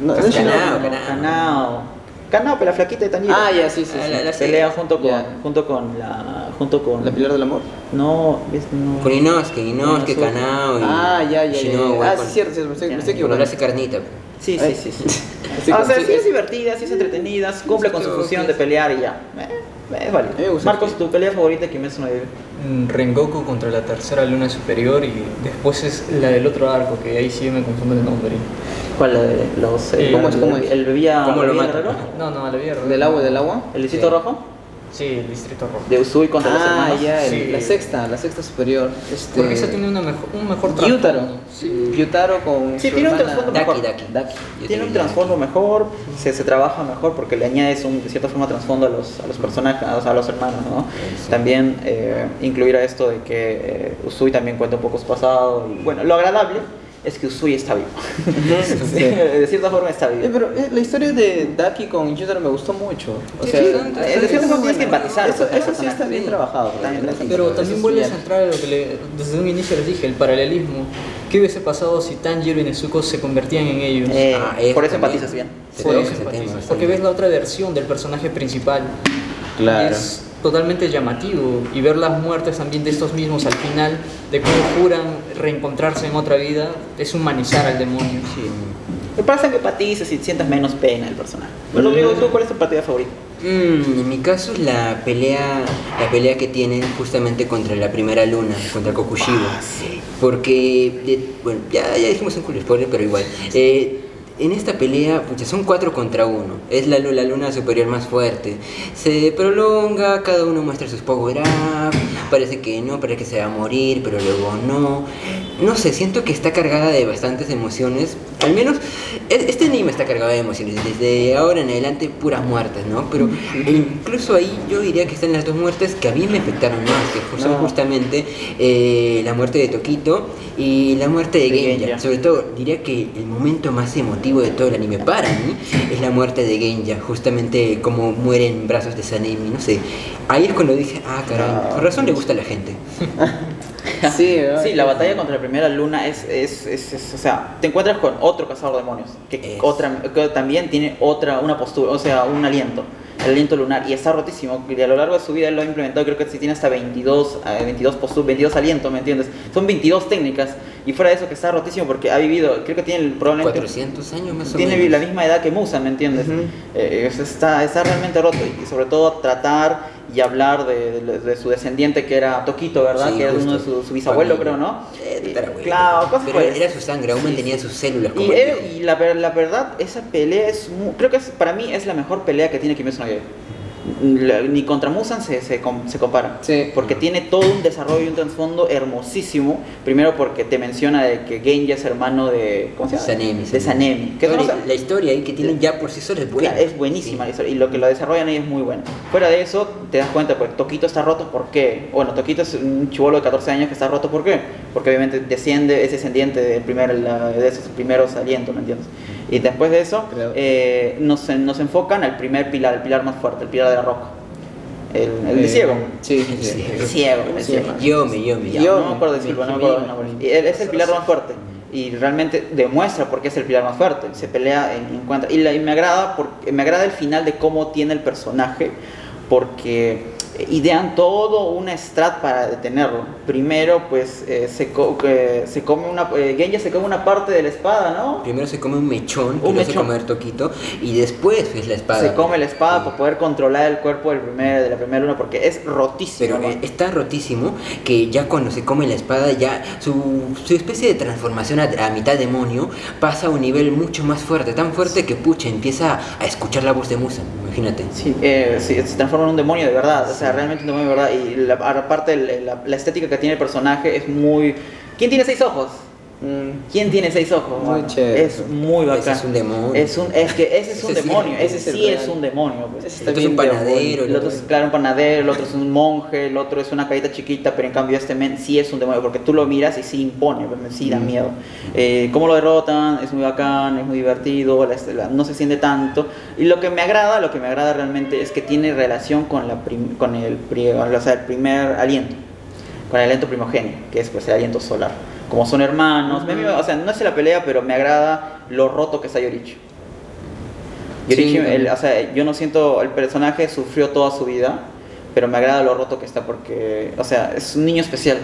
No, no. Kanao, No, Kanao. Pero la flaquita de Tanjiro. Ah, ya, sí, sí. Ah, sí. la- la- Pelea junto con, junto con la... Junto con... ¿La pilar del amor? No, es no. Con Inosuke, Inosuke. Kanao y... Ah, ya, ya, ya. Shinobu, Ah, sí, cierto, sí, me estoy, me estoy equivocando. hace carnita. Sí, sí, Ay. sí, sí. Ah, [LAUGHS] o sea, sí es divertida, sí es entretenida, sí cumple con su función de es- pelear y ya. Eh, Es válido. A mí me gusta Marcos, tu pelea favorita de Kimetsu no Yaiba. Mm, Rengoku contra la tercera luna superior y después es la del otro arco, que ahí sí me confundo el nombre. ¿Cuál la de los Eh, ¿cómo es? el- ¿Cómo es? el bebía ¿Cómo lo bebía? No, no, la había ¿Del agua, del agua? ¿El distrito Sí. rojo? Sí, el distrito rojo. De Usui contra los Ah, hermanos. ya, el- Sí. la sexta, la sexta superior. Este, Porque esa tiene una mejor, un mejor trasfondo. Sí. Gyutaro con Sí, su tiene un trasfondo Daki, mejor. Daki. Daki. Yo Tiene un trasfondo Daki. mejor, se, se trabaja mejor porque le añades un, de cierta forma trasfondo a los, a los personajes, o sea, a los hermanos, ¿no? Sí. También eh, incluir a esto de que eh, Usui también cuenta un poco su pasado y bueno, lo agradable es que Usui está vivo. [LAUGHS] Sí, de cierta forma está Eh, vivo. pero eh, la historia de Daki con Gyutaro me gustó mucho. O Sí, sea, sí, eh, de cierta forma tienes que empatizar Eso, sí está bien trabajado. Pero también vuelves a entrar a lo que le- desde un inicio les dije, el paralelismo. ¿Qué hubiese pasado si Tanjiro y Nezuko se convertían en ellos? Eh, Ah, por eso empatizas bien. Por eso empatizas, porque ves la otra versión del personaje principal. Claro. Es totalmente llamativo. Y ver las muertes también de estos mismos al final, de cómo juran reencontrarse en otra vida, es humanizar al demonio. Me pasa que empatices y sientas menos pena del personaje. Pero Rodrigo, ¿tú cuál es tu partida favorita? Mm, en mi caso es la pelea, la pelea que tienen justamente contra la primera luna, contra Kokushibo. Porque, de- bueno, ya, ya dijimos un cool spoiler, pero igual. Eh, en esta pelea, pucha, son cuatro contra uno. Es la, la luna superior más fuerte. Se prolonga, cada uno muestra sus power up. Parece que no, parece que se va a morir, pero luego no. No sé, siento que está cargada de bastantes emociones. Al menos, e- este anime está cargado de emociones. Desde ahora en adelante, puras muertes, ¿no? Pero incluso ahí yo diría que están las dos muertes que a mí me afectaron más, que son No. justamente eh, la muerte de Tokito y la muerte de De Genja. Genja. Sobre todo, diría que el momento más emotivo de todo el anime para mí es la muerte de Genja, justamente como muere en brazos de Sanemi, no sé. Ahí es cuando dije, ah, caray, Ah, por razón le gusta a la gente. [LAUGHS] [LAUGHS] Sí. Sí, la batalla contra la primera luna es, es, es- es- o sea, te encuentras con otro cazador de demonios, que, otra, que también tiene otra, una postura, o sea, un aliento, el aliento lunar, y está rotísimo, y a lo largo de su vida él lo ha implementado, creo que sí tiene hasta 22, eh, 22 posturas, 22 alientos, ¿me entiendes? Son 22 técnicas, y fuera de eso que está rotísimo porque ha vivido, creo que tiene el- probablemente... 400 años más o Tiene menos. la misma edad que Musa, ¿me entiendes? Ujú. Eh, es- está, está realmente roto y sobre todo tratar y hablar de, de- de su descendiente que era Toquito, ¿verdad? Sí, que era uno de su, su bisabuelo, Familia. creo, ¿no? Eh, claro, cosas Pero el- era su sangre, aún Sí, mantenía sí. sus células como Y, él- y la, la verdad, esa pelea es mu- creo que es, para mí es la mejor pelea que tiene Kimetsu no Ni contra Musan se, se, com- se compara. Sí. Porque tiene todo un desarrollo y un trasfondo hermosísimo. Primero porque te menciona de que Genja es hermano de. ¿Cómo se llama? Sanemi. De Sanemi. Que no la, historia ahí que tienen ya por sí sola es buena. Es buenísima la historia, y lo que lo desarrollan ahí es muy bueno. Fuera de eso, te das cuenta, pues Toquito está roto, ¿por qué? Bueno, Toquito es un chivolo de 14 años que está roto, ¿por qué? Porque obviamente desciende, es descendiente del primer, la- de esos primeros alientos, ¿me entiendes? Y después de eso, eh, nos, nos enfocan al primer pilar, el pilar más fuerte, el pilar de la roca. El, el de Eh, ciego. Sí, sí. El ciego, el ciego. Yomi, Yomi. Ya, Yo- no me acuerdo de decirlo, no me acuerdo es el pilar más fuerte y realmente demuestra por qué es el pilar más fuerte. Se pelea en, encuentra y, la- y me agrada porque me agrada el final de cómo tiene el personaje porque idean todo una strat para detenerlo. Primero, pues eh, se, co- se come una eh, Genja se come una parte de la espada, ¿no? Primero se come un mechón, que Un lo hace mechón. comer Toquito, y después es la espada. Se come la espada Sí. para poder controlar el cuerpo del primer, de la primera luna porque es rotísimo. Pero ¿no? está rotísimo que ya cuando se come la espada, ya su, su especie de transformación a, a mitad demonio pasa a un nivel mucho más fuerte, tan fuerte que pucha, empieza a escuchar la voz de Musa, imagínate. Sí, eh, sí, se transforma en un demonio de verdad, o sea, realmente un demonio de verdad. Y la, aparte, la, la estética que tiene el personaje es muy. ¿Quién tiene seis ojos? Mm, ¿Quién tiene seis ojos? Muy chévere. Es muy bacán. Ese es un demonio. Es, un, es que ese es un Ese sí, demonio, ese, sí es un demonio. pues. Ese El otro es un panadero. El otro es, claro, un panadero, el otro es un monje, el otro es una carita chiquita, pero en cambio este men sí es un demonio, porque tú lo miras y sí impone, pues, sí da miedo. Eh, cómo lo derrotan, es muy bacán, es muy divertido, la- la- no se siente tanto. Y lo que me agrada, lo que me agrada realmente es que tiene relación con, la prim- con el, pri- o sea, el primer aliento, con el aliento primogenio, que es pues el aliento solar. Como son hermanos, o sea, no es la pelea, pero me agrada lo roto que está Yorichi. Yorichi, Sí, o sea, yo no siento, el personaje sufrió toda su vida, pero me agrada lo roto que está porque, o sea, es un niño especial.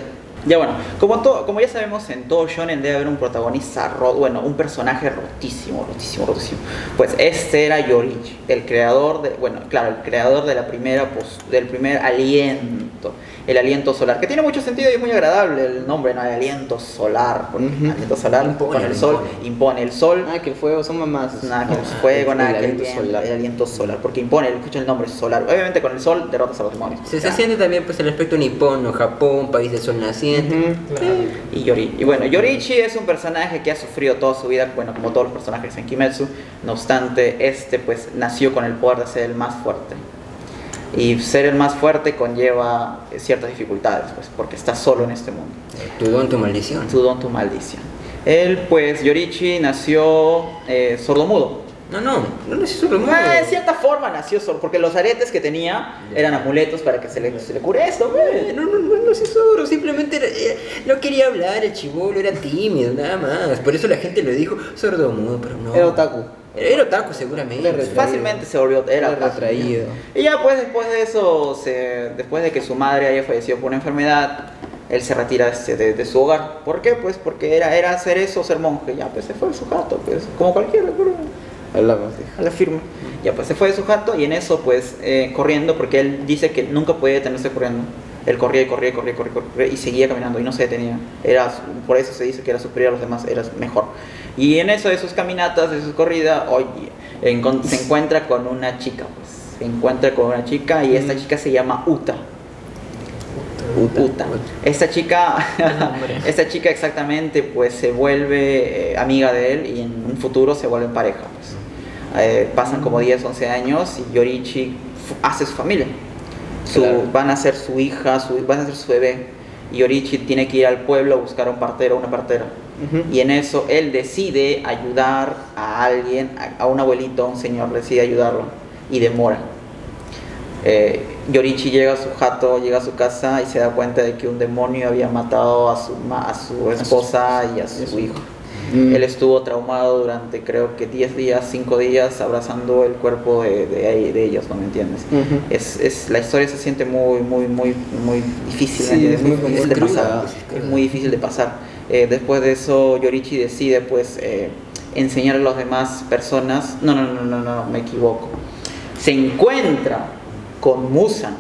Ya bueno, como, todo, como ya sabemos, en todo shonen debe haber un protagonista, ro- bueno, un personaje rotísimo, rotísimo, rotísimo. Pues este era Yorichi, el creador de, bueno, claro, el creador de la primera, pos- del primer aliento, el aliento solar, que tiene mucho sentido y es muy agradable el nombre, ¿no? El aliento solar, porque Ujú. aliento solar Impone, con el sol, impone. impone el sol, Ah, que el fuego son mamás. nada que el fuego, nada el que el, aliento solar. el aliento solar, porque impone, escucha el nombre solar. Obviamente con el sol derrotas a los demonios. Se, se siente también pues el aspecto nipón o Japón, país del sol naciente. Y, Yori, y bueno, Yorichi es un personaje que ha sufrido toda su vida, bueno, como todos los personajes en Kimetsu. No obstante, este pues nació con el poder de ser el más fuerte. Y ser el más fuerte conlleva eh, ciertas dificultades, pues, porque está solo en este mundo. Tu don, tu maldición. Tu don, tu maldición. Él, pues, Yorichi nació eh, sordomudo. No, no, no necesito lo Ah, de cierta forma nació sordo, porque los aretes que tenía eran amuletos para que se le, se le cure esto, güey. No, no, no, no sé solo, simplemente era- era- no quería hablar, el chivolo era tímido, nada más. Por eso la gente lo dijo sordomudo, pero no. Era otaku. Era, otaku seguramente. Retraído. Fácilmente se volvió, era retraído. Y ya pues después de eso, se, después de que su madre haya fallecido por una enfermedad, él se retira de, de- de su hogar. ¿Por qué? Pues porque era, era hacer eso, ser monje. Ya pues se fue de su jato, pues como cualquiera, pero Hablamos, dijo. a la firme. Ya pues se fue de su jato y en eso pues eh, corriendo, porque él dice que nunca podía detenerse corriendo. Él corría y corría y corría y corría, y corría y seguía caminando y no se detenía. Era, por eso se dice que era superior a los demás, era mejor. Y en eso de sus caminatas, de sus corridas, oye, se encuentra con una chica, pues. Se encuentra con una chica y esta chica se llama Uta. Uta. Esta chica, [LAUGHS] esta chica exactamente, pues se vuelve eh, amiga de él y en un futuro se vuelven pareja. Pues. Eh, pasan como 10, 11 años y Yorichi hace su familia. Su- Claro. Van a ser su hija, su, van a ser su bebé. Y Yorichi tiene que ir al pueblo a buscar a un partero o una partera. Y en eso él decide ayudar a alguien, a, a un abuelito, a un señor, decide ayudarlo y demora. Eh, Yorichi llega a su jato, llega a su casa y se da cuenta de que un demonio había matado a su, a su esposa y a su hijo. Mm. Él estuvo traumado durante creo que 10 días, 5 días abrazando el cuerpo de, de- de ellos, ¿no me entiendes? Es, es, la historia se siente muy, muy, muy, muy difícil, Sí, ¿me es muy difícil de pasar. es cruda. muy difícil de pasar. Eh, después de eso, Yorichi decide pues eh, enseñar a las demás personas. No, no, no, no, no, me equivoco. Se encuentra con Musan.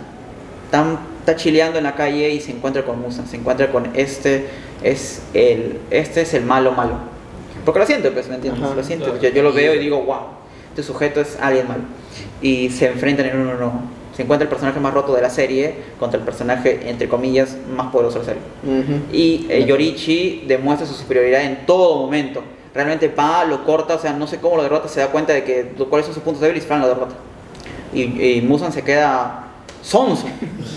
Está chileando en la calle y se encuentra con Musan. Se encuentra con este es el, este es el malo malo. Porque lo siento, pues, ¿me entiendes? Ajá, lo siento. claro. Yo, yo lo veo y digo, wow, este sujeto es alguien malo. Y se enfrentan en uno a uno. Se encuentra el personaje más roto de la serie contra el personaje, entre comillas, más poderoso de la serie. Ujú. Y eh, Yorichi demuestra su superioridad en todo momento. Realmente va, lo corta, o sea, no sé cómo lo derrota, se da cuenta de que cuáles son sus puntos débiles y Fran lo derrota. Y, y Musan se queda sonso,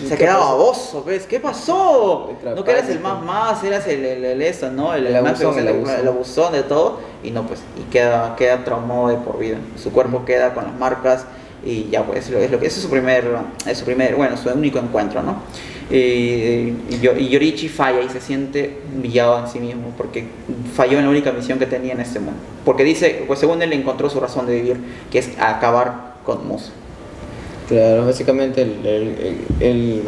se ¿Qué queda pasó? baboso, ¿ves? ¿Qué pasó? No que eras el pánico. más más, eras el, el, el eso, ¿no? El, El más abusón, el egocéntrico, abusón. el abusón de todo. Y no, pues, y queda, queda traumado de por vida. Su cuerpo queda con las marcas y ya pues, lo- es lo que ese es su primer, es su primer, bueno, su único encuentro, ¿no? Y, y Yo- y Yorichi falla y se siente humillado en sí mismo porque falló en la única misión que tenía en este mundo. Porque dice, pues según él encontró su razón de vivir, que es acabar con Musa. Claro, básicamente el, el, el- el,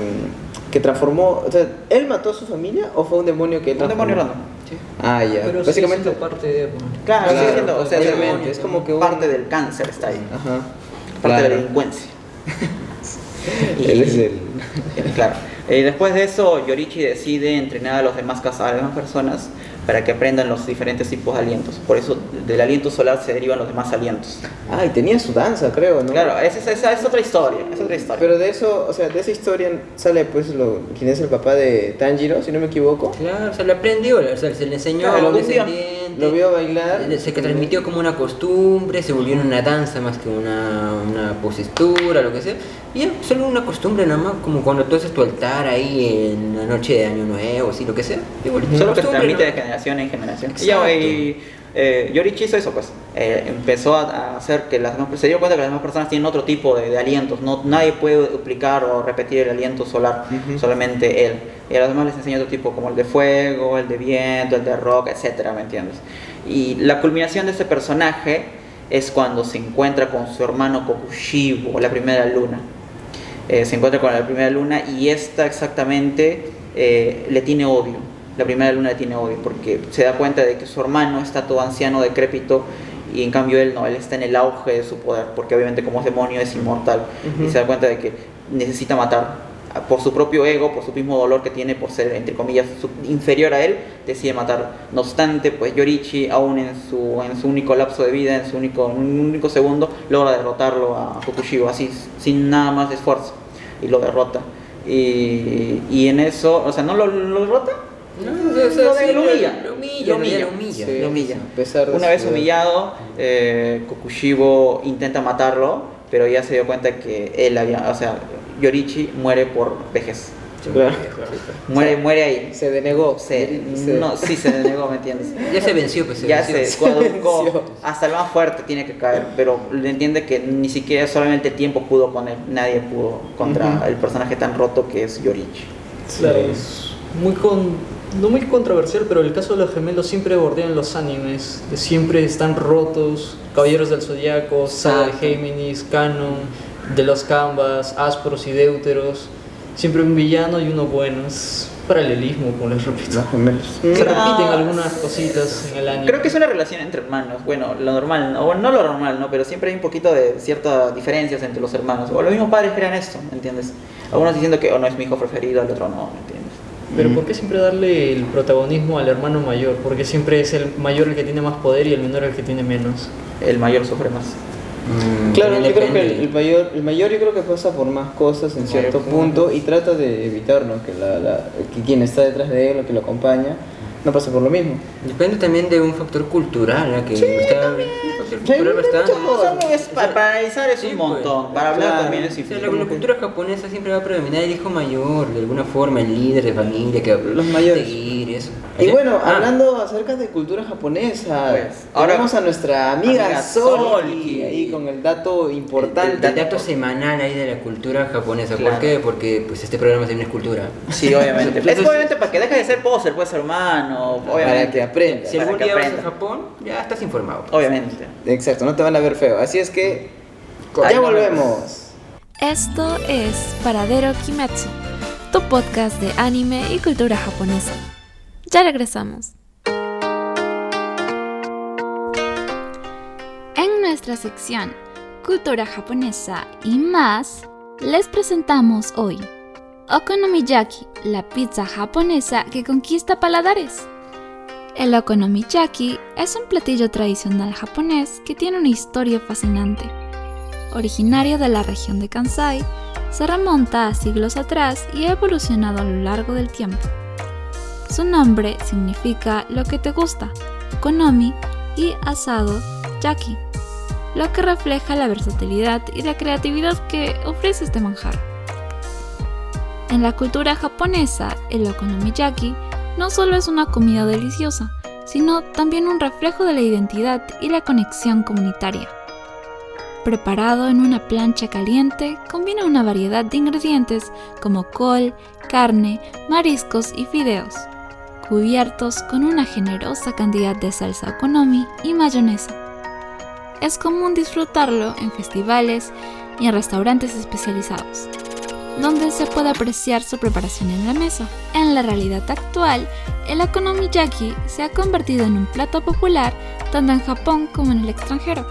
que transformó, o sea, ¿él mató a su familia o fue un demonio que Un demonio random. Ah, ya. Pero básicamente básicamente parte de... Claro, Claro, sigue siendo, o sea, obviamente, es es como que un- parte del cáncer está ahí, Ajá. parte de la delincuencia. [LAUGHS] Él es el Claro. Eh, después de eso, Yorichi decide entrenar a los demás a las demás personas para que aprendan los diferentes tipos de alientos. Por eso, del aliento solar se derivan los demás alientos. Ah, y tenía su danza, creo, ¿no? Claro, esa, es otra historia. Es otra historia. Pero de eso, o sea, de esa historia sale pues lo, quién es el papá de Tanjiro, si no me equivoco. Claro, o sea, le aprendió, o sea, se le enseñó Claro, a un lo Lo vio bailar. Se que transmitió como una costumbre, se volvió una danza más que una, una postura, lo que sea. Y ya, solo una costumbre nada más, como cuando tú haces tu altar ahí en la noche de Año Nuevo, así, lo que sea. Igual, Solo que se costumbre, transmite ¿no? de generación en generación. Y Exacto. y, eh, Yorichi hizo eso, pues. Eh, empezó a, hacer que las demás, se dio cuenta que las demás personas tienen otro tipo de, de alientos. No, nadie puede duplicar o repetir el aliento solar, solamente él. Y a los demás les enseñó otro tipo, como el de fuego, el de viento, el de rock, etcétera, ¿me entiendes? Y la culminación de este personaje es cuando se encuentra con su hermano Kokushibo, la primera luna. Eh, se encuentra con la primera luna y esta exactamente eh, le tiene odio. La primera luna tiene odio porque se da cuenta de que su hermano está todo anciano, decrépito y en cambio él no, él está en el auge de su poder porque obviamente como es demonio es inmortal y se da cuenta de que necesita matar por su propio ego, por su mismo dolor que tiene por ser, entre comillas, inferior a él, decide matar. No obstante, pues Yorichi, aún en su, en su único lapso de vida, en su único, en un único segundo, logra derrotarlo a Fukushibo, así, sin nada más de esfuerzo, y lo derrota. Y, y en eso, o sea, ¿no lo, lo derrota? No, Lo de- lo humilla. Lo humilla, Lo lo humilla. humilla. Lo humilla. Sí. Lo humilla. A pesar de Una vez humillado, eh, Kokushibo intenta matarlo, pero ya se dio cuenta que él había, o sea, Yorichi muere por vejez. Claro. Muere, muere ahí. Se denegó. Se, Se- no, sí se denegó, ¿me entiendes? [LAUGHS] Ya se venció, pues se ya venció. se caducó, [LAUGHS] venció. hasta el más fuerte tiene que caer, pero le entiende que ni siquiera solamente el tiempo pudo con él, nadie pudo contra el personaje tan roto que es Yorichi. Claro, es muy con, no muy controversial, pero el caso de los gemelos siempre bordean los animes. Siempre están rotos. Caballeros del Zodiaco, Saga de. Géminis, Canon, de los Canvas, Ásperos y Deuteros. Siempre un villano y uno bueno. Es paralelismo, como les repito. Los gemelos. Se No, repiten algunas cositas en el anime. Creo que es una relación entre hermanos. Bueno, lo normal, ¿no? bueno, no lo normal, ¿no? Pero siempre hay un poquito de ciertas diferencias entre los hermanos. O los mismos padres crean esto, ¿me entiendes? Algunos diciendo que oh, no es mi hijo preferido, el otro no, ¿me entiendes? Pero ¿por qué siempre darle el protagonismo al hermano mayor? Porque siempre es el mayor el que tiene más poder y el menor el que tiene menos. El mayor sufre más. Mm, Claro, yo creo que el, el mayor, el mayor yo creo que pasa por más cosas en cierto punto y trata de evitar ¿no? que, la, la- que quien está detrás de él o que lo acompaña no pase por lo mismo. Depende también de un factor cultural, ¿no? que está, Sí, cultural bastante. muchas cosas. O sea, no es- para, para analizar es Sí, un pues. montón, para hablar Claro. también es O sea, la, la cultura japonesa siempre va a predominar el hijo mayor, de alguna forma, el líder de familia que Los mayores. seguir, eso. Y bueno, Ah, hablando acerca de cultura japonesa, Pues, ahora- tenemos a nuestra amiga, Amiga Sol Solki. ahí con el dato el, importante. el dato semanal ahí de la cultura japonesa. Claro. ¿Por qué? Porque pues este programa también es cultura. Sí, obviamente. [LAUGHS] Es obviamente para que deje de ser poser, puede ser humano, obviamente. Para que aprenda. Si algún día vas a. Japón, ya estás informado. Obviamente. Exacto, no te van a ver feo. Así es que ya volvemos. Esto es Paradero Kimetsu, tu podcast de anime y cultura japonesa. Ya regresamos. En nuestra sección Cultura japonesa y más, les presentamos hoy Okonomiyaki, la pizza japonesa que conquista paladares. El okonomiyaki es un platillo tradicional japonés que tiene una historia fascinante. Originario de la región de Kansai, se remonta a siglos atrás y ha evolucionado a lo largo del tiempo. Su nombre significa lo que te gusta, okonomi y asado, yaki, lo que refleja la versatilidad y la creatividad que ofrece este manjar. En la cultura japonesa, el okonomiyaki no solo es una comida deliciosa, sino también un reflejo de la identidad y la conexión comunitaria. Preparado en una plancha caliente, combina una variedad de ingredientes como col, carne, mariscos y fideos, cubiertos con una generosa cantidad de salsa okonomi y mayonesa. Es común disfrutarlo en festivales y en restaurantes especializados, donde se puede apreciar su preparación en la mesa. En la realidad actual, el okonomiyaki se ha convertido en un plato popular tanto en Japón como en el extranjero.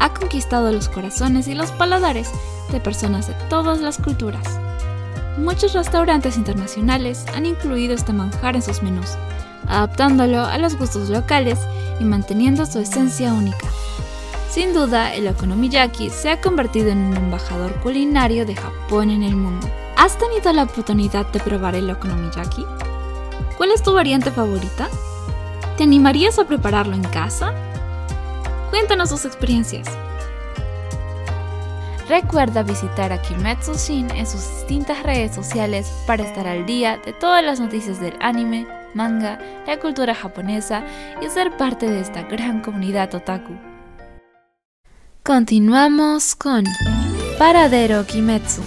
Ha conquistado los corazones y los paladares de personas de todas las culturas. Muchos restaurantes internacionales han incluido este manjar en sus menús, adaptándolo a los gustos locales y manteniendo su esencia única. Sin duda, el okonomiyaki se ha convertido en un embajador culinario de Japón en el mundo. ¿Has tenido la oportunidad de probar el okonomiyaki? ¿Cuál es tu variante favorita? ¿Te animarías a prepararlo en casa? Cuéntanos tus experiencias. Recuerda visitar a Kimetsu Shin en sus distintas redes sociales para estar al día de todas las noticias del anime, manga, la cultura japonesa y ser parte de esta gran comunidad otaku. Continuamos con Paradero Kimetsu.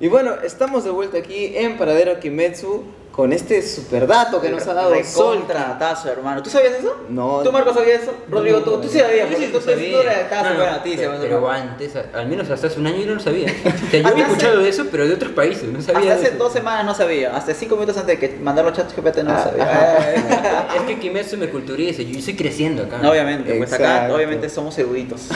Y bueno, estamos de vuelta aquí en Paradero Kimetsu con este super dato que nos ha dado Sol. Contratazo, hermano. ¿Tú sabías eso? No. ¿Tú, Marco, sabías eso? Rodrigo, tú, tú sí sabías, Yo sí tú, lo tú, sabía. tú redactabas No, no, buena noticia. pero, pero ¿no? antes, al menos hasta hace un año yo no lo sabía. [LAUGHS] O sea, yo había escuchado de eso, pero de otros países, no sabía Hasta hace eso. dos semanas no sabía. Hasta cinco minutos antes de que mandar los chats GPT no lo Ah, sabía. ajá. [LAUGHS] [LAUGHS] Es que Kimetsu me culturiza, yo estoy creciendo acá. No, obviamente, pues acá Exacto. obviamente somos eruditos.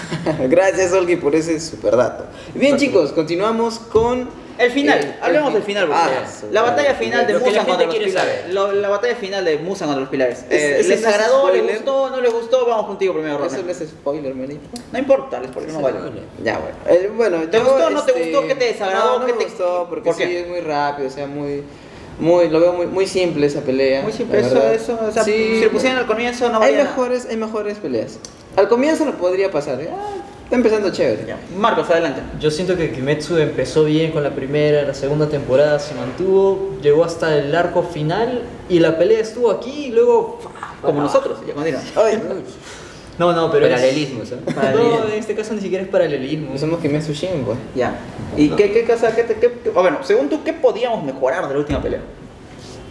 Gracias, Olgi, por ese super dato. Bien, chicos, continuamos con. El final, Eh, hablemos el del final. Ah, la batalla final de Lo la gente quiere. Lo- batalla final de Musan contra los pilares. Es- Eh, ¿Les es agradó? ¿Les spoiler. gustó? ¿No les gustó? Vamos contigo primero, Eso no es spoiler, manito. No importa, les porque no vale. Ya, bueno. Eh, bueno ¿Te yo, gustó o no te este, gustó? ¿Qué te desagradó? No, no ¿Qué me te- gustó porque ¿Por sí qué? es muy rápido, o sea, muy. Muy, lo veo muy, muy simple esa pelea. Muy simple, la eso, verdad. eso, o sea, Sí, si lo pusieran al comienzo no hay nada. mejores, hay mejores peleas. Al comienzo lo podría pasar. ¿eh? Ah, está empezando chévere. Ya. Marcos, adelante. Yo siento que Kimetsu empezó bien con la primera, la segunda temporada se mantuvo, llegó hasta el arco final y la pelea estuvo aquí y luego... Como nosotros, ya continúa. [LAUGHS] No, no, pero... es- Paralelismo, ¿sabes? No, en este caso ni siquiera es paralelismo. pues somos Kimetsu Shin, pues. Ya. ¿Y qué, qué, qué, te- qué, qué- ah, bueno, según tú, ¿qué podíamos mejorar de la última pelea?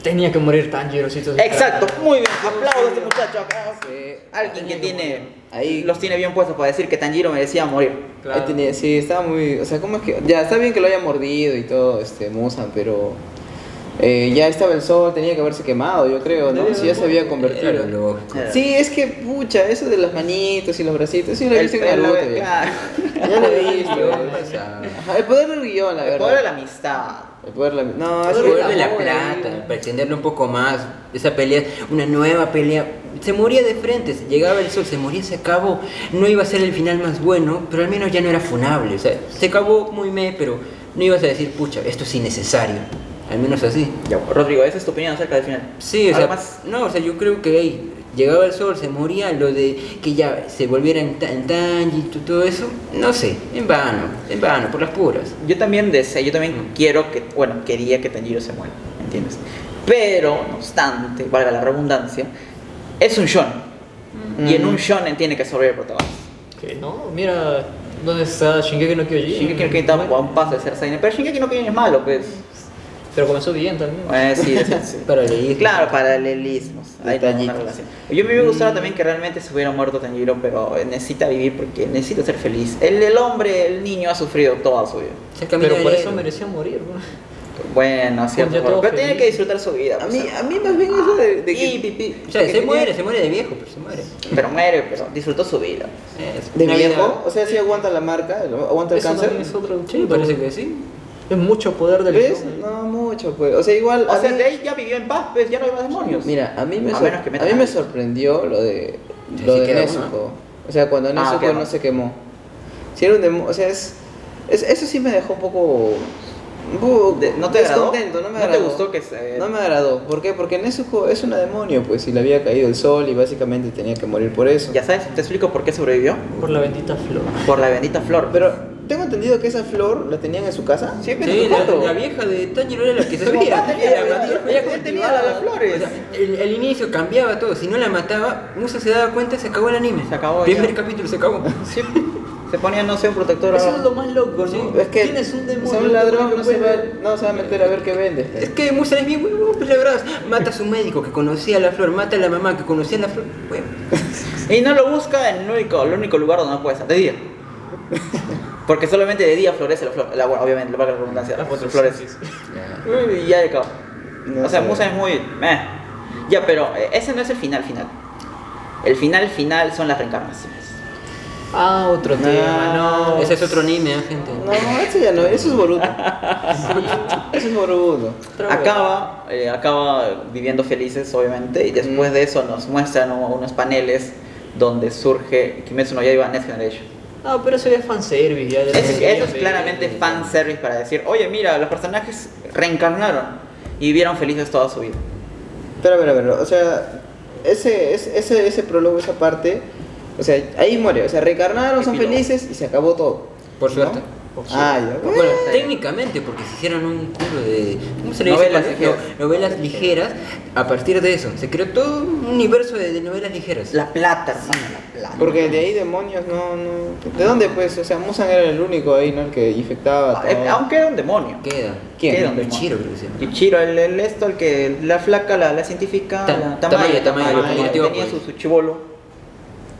Tenía que morir Tanjiro, si Exacto, muy bien. Aplaudo a este muchacho acá. Sí. Alguien que tiene. Ahí- Los tiene bien puestos para decir que Tanjiro merecía morir. Claro. Ahí tenía- sí, estaba muy. O sea, ¿cómo es que.? Ya, está bien que lo haya mordido y todo, este, Musan, pero. eh, ya estaba el sol, tenía que haberse quemado, yo creo, ¿no? Si ya se había convertido. Era lo lógico. Sí, es que, pucha, eso de las manitos y los bracitos, sí lo he visto en el- Naruto. el- ya. claro. [LAUGHS] Ya lo he visto. El poder del guion, la El verdad. poder de la amistad. El poder de la. No, el poder de la plata, ahí. para extenderlo un poco más, esa pelea, una nueva pelea, se moría de frente, se llegaba el sol, se moría, se acabó, no iba a ser el final más bueno, pero al menos ya no era funable, o sea, se acabó muy me, pero no ibas a decir, pucha, esto es innecesario, al menos así. Ya, Rodrigo, esa es tu opinión acerca del final. Sí, o sea, no, o sea, yo creo que ahí llegaba el sol, se moría, lo de que ya se volviera en, en Tanji, todo eso, no sé, en vano, en vano, por las puras. Yo también deseo, yo también quiero que, bueno, quería que Tanjiro se muera, ¿entiendes? Pero, no obstante, valga la redundancia, es un shonen. Y en un shonen tiene que sobrevivir el protagonista. Que no, mira, ¿dónde está Shingeki no Kyojin? Shingeki no Kyojin está a un paso de ser Seinen, pero Shingeki no Kyojin es malo, pues. Pero comenzó bien también. Eh, sí, sí, [LAUGHS] sí. Paralelismo. Claro, paralelismos. Hay una relación. Yo me gustaba también que realmente se hubiera muerto Tanjiro, pero necesita vivir porque necesita ser feliz. El, el hombre, el niño ha sufrido toda su vida. Pero por eso mereció morir. ¿no? Bueno, cierto. Pero tiene que disfrutar su vida. A pues, mí, a mí más bien eso de, de que. Y pipí. O sea, que se muere, se muere de viejo, pero se muere. Pero muere, pero disfrutó su vida. Es De vida- viejo, o sea, sí aguanta la marca, aguanta el Eso cáncer. es otro Sí, parece que sí. Es mucho poder del ¿Ves? No mucho, pues. O sea, igual. O sea, mí- de ahí ya vivió en paz, pues ya no hay más demonios. Mira, a mí me, A sor- menos que a mí me sorprendió lo de Sí, lo sí de Nezuko. O sea, cuando Ah, Nezuko no se quemó. Sí era un demo- o sea, es, es- eso sí me dejó un poco poco De- ¿no te agradó? descontento, no me ¿No te agradó. gustó que se- No me agradó, ¿por qué? Porque Nezuko es una demonio, pues, y le había caído el sol y básicamente tenía que morir por eso. Ya sabes, te explico por qué sobrevivió. Por la bendita flor. Por la bendita flor. Pero tengo entendido que esa flor la tenían en su casa. Sí, pero Sí, la, la vieja de Tanjiro era la que Su sabía. ella tenía las flores. O sea, el, el inicio cambiaba todo. Si no la mataba, Musa se daba cuenta, se acabó el anime. Se acabó, Primer capítulo se acabó. Sí, [LAUGHS] se ponía, no sé, un protector. Eso es lo más loco, ¿no? Es que Tienes un demonio. o sea, un ladrón no se, va, no se va a meter a ver qué vende. Es que Musa es bien huevón, pues la verdad. Mata a su médico que conocía la flor, mata a la mamá que conocía la flor. Bueno, [LAUGHS] Y no lo busca en el único, el único lugar donde no puede estar, de día. Porque solamente de día florece la flor. La, bueno, obviamente, valga la redundancia, las flores. ya. Y ya acabó. No o sea. Musa es muy. meh. Ya, pero eh, ese no es el final final. El final final son las reencarnaciones. Ah, otro tema, no. Ese es otro anime, ¿eh, gente. No, eso ya no, eso es Boruto. [LAUGHS] Eso es Boruto. Pero acaba, eh, acaba viviendo felices, obviamente, y después Mm. de eso nos muestran unos paneles donde surge Kimetsu no Yaiba Next Generation. No, pero eso ya es fanservice. Ya, ya Es- eso es claramente fanservice para decir, oye, mira, los personajes reencarnaron y vivieron felices toda su vida. Pero a ver, a ver, o sea, ese, ese, ese, ese prólogo, esa parte, o sea, ahí muere, o sea, reencarnaron, son Epílogo. felices y se acabó todo. Por ¿no? suerte. Ah, ya. Bueno, técnicamente, porque se hicieron un culo de. ¿Cómo se le dice? Novelas cuando- ligeras. no, novelas ligeras. A partir de eso, se creó todo un universo de, de novelas ligeras. La plata, hermano, la plata. Porque de ahí demonios no, no. ¿De dónde pues? O sea, Musan era el único ahí, ¿no? El que infectaba. Ah, eh, todo. Aunque era un demonio. Queda. ¿Quién? Queda un Ichiro, demonio. creo que se llama. Ichiro, el, el esto, el que la flaca, la, la científica, Ta- la Tamayo, Tamayo, lo tenía su, pues. su chivolo.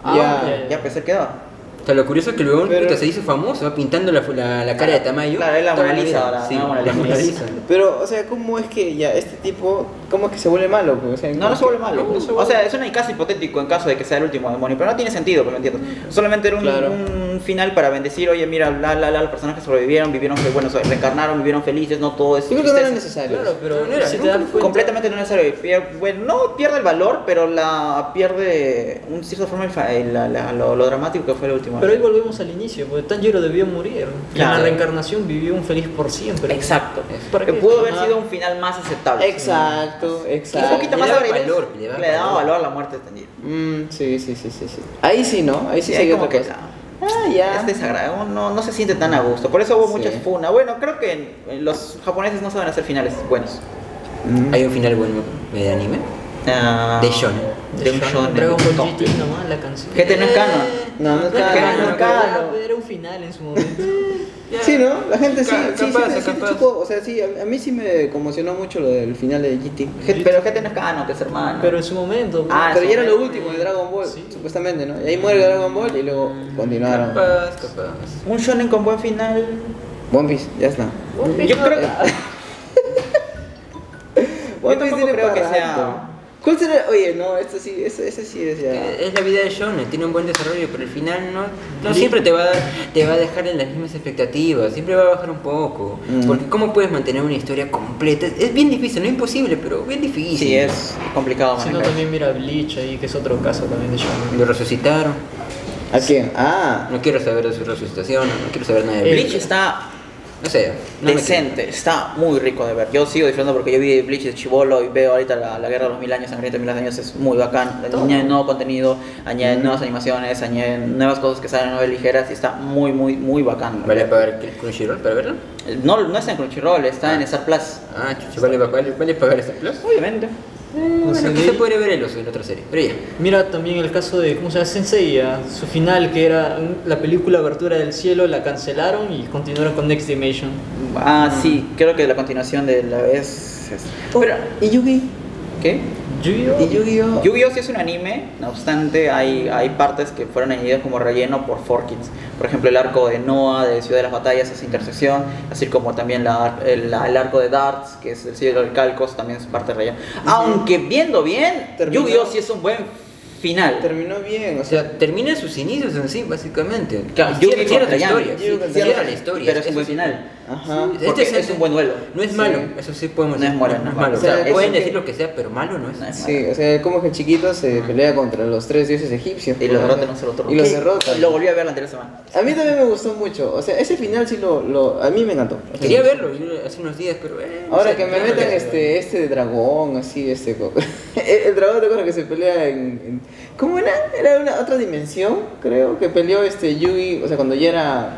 Ah, Ya. Ya pues se quedaba. O sea, lo curioso es que luego Pero- puta, se hizo famoso, va pintando la, la, la cara de Tamayo. Claro, es la Mona Lisa ahora, Sí, la Mona. Lisa. Pero, o sea, ¿cómo es que ya este tipo, cómo es que se vuelve malo? Pues, o sea, No, no se vuelve malo. No, no se O sea, es un caso hipotético en caso de que sea el último demonio, pero no tiene sentido, pues, ¿me entiendes? Solamente era un, Claro. un final para bendecir, oye, mira, la, la, la, los personajes sobrevivieron, vivieron, bueno, se reencarnaron, vivieron felices, no todo es Yo creo que no era tristeza. necesario. Claro, pero No era, si te nunca das cuenta, Completamente no necesario. Pier- bueno, no pierde el valor, pero la pierde, un cierta forma, el la- la- lo, lo dramático que fue el último. Pero ahí volvemos al inicio, porque Tanjiro debió morir. Y Claro. en la reencarnación vivió un feliz por siempre. Exacto. ¿Para Que qué? pudo haber Ajá. sido un final más aceptable. Exacto, Un exacto. poquito Le más valor, le daba Le daba valor. valor a la muerte de Tanjiro. Mm, sí, sí, sí, sí, sí. Ahí sí, ¿no? Ahí sí, Sí, como otra que cosa. Ah, ya. Es desagradable, no, no se siente tan a gusto. Por eso hubo Sí. muchas funas. Bueno, creo que eh, los japoneses no saben hacer finales buenos. Mm. Hay un final bueno de anime. Ah, De shonen. De un Shonen. Dragon Ball. GT nomás, la canción. GT no es canon. No, no es No es canon, canon, no es no es canon. Era, era un final en su momento. [LAUGHS] Sí, ¿no? La gente sí, Ca- sí, sí, capaz, sí, sí, capaz. chocó. O sea, sí, a, a mí sí me conmocionó mucho lo del final de GT. G- Pero GT no es canon, que es hermano. Pero en su momento. Ah, Pero ya era lo último de Dragon Ball, Sí. supuestamente, ¿no? Y ahí muere Dragon Ball y luego continuaron. Capaz, capaz. un shonen con buen final. One Piece, ya está. Yo creo que. One Piece tiene creo que sea-. ¿Cuál será? Oye, no, esto sí, ese, ese sí es ya. Es la vida de Shonen, tiene un buen desarrollo, pero al final no, no siempre te va, a te va a dejar en las mismas expectativas, siempre va a bajar un poco. Mm. Porque ¿cómo puedes mantener una historia completa? Es bien difícil, no imposible, pero bien difícil. Sí, es complicado Si no, manejar. también mira Bleach ahí, que es otro caso también de Shonen. Lo resucitaron, ¿A quién? Ah, no quiero saber de su resucitación, no quiero saber nada de Eh, Bleach. Bleach está No sé, no decente, está muy rico de ver. Yo sigo disfrutando porque yo vi Bleach de Chivolo y veo ahorita la, la guerra de los mil años, sangrienta de mil años, es muy bacán. Añaden nuevo contenido, añaden nuevas animaciones, añaden nuevas cosas que salen nuevas ligeras y está muy, muy, muy bacán. ¿Vale pagar Crunchyroll para verlo? No, no está en Crunchyroll, está en Star Plus. Ah, chucho, ¿vale, vale, vale pagar este plus? Obviamente. Bueno, de- podría ver el oso en otra serie, pero ya. Mira también el caso de, ¿cómo se llama? Sensei, su final, que era la película Abertura del Cielo, la cancelaron y continuaron con Next Dimension. Ah, sí, creo que la continuación de la vez. es- Pero, ¿y Yugi? ¿qué? Yu-Gi-Oh! ¿Y Yu-Gi-Oh? Yu-Gi-Oh! sí es un anime, no obstante, hay, hay partes que fueron añadidas como relleno por 4Kids. Por ejemplo, el arco de Noah, de Ciudad de las Batallas, esa intersección, así como también la- el, la- el arco de Darts, que es el cielo del Calcos, también es parte de relleno. Aunque viendo bien. Yu-Gi-Oh! sí es un buen final. Terminó bien, o sea, termina sus inicios en sí, básicamente. Claro, Yugi cierra la historia, cierra la historia. Pero es un buen final. ajá. Este Porque es un buen duelo. No es Sí. malo, eso sí podemos No es decir. malo, no no es es malo. malo. O sea, O sea, pueden decir que- lo que sea, pero malo no es. No es Sí, o sea, como que el chiquito se pelea contra los tres dioses egipcios. Y los derrota en un solo turno. Y los derrota. Lo volví a ver la anterior semana. A mí también me gustó mucho. O sea, ese final sí lo. lo a mí me encantó. Quería verlo yo hace unos días, pero. eh, no Ahora sé, que me no metan este, este de dragón, así, este. [LAUGHS] el, dragón, te acuerdas que se pelea en- ¿Cómo era? Era una otra dimensión, creo, que peleó este Yugi, o sea, cuando ya era.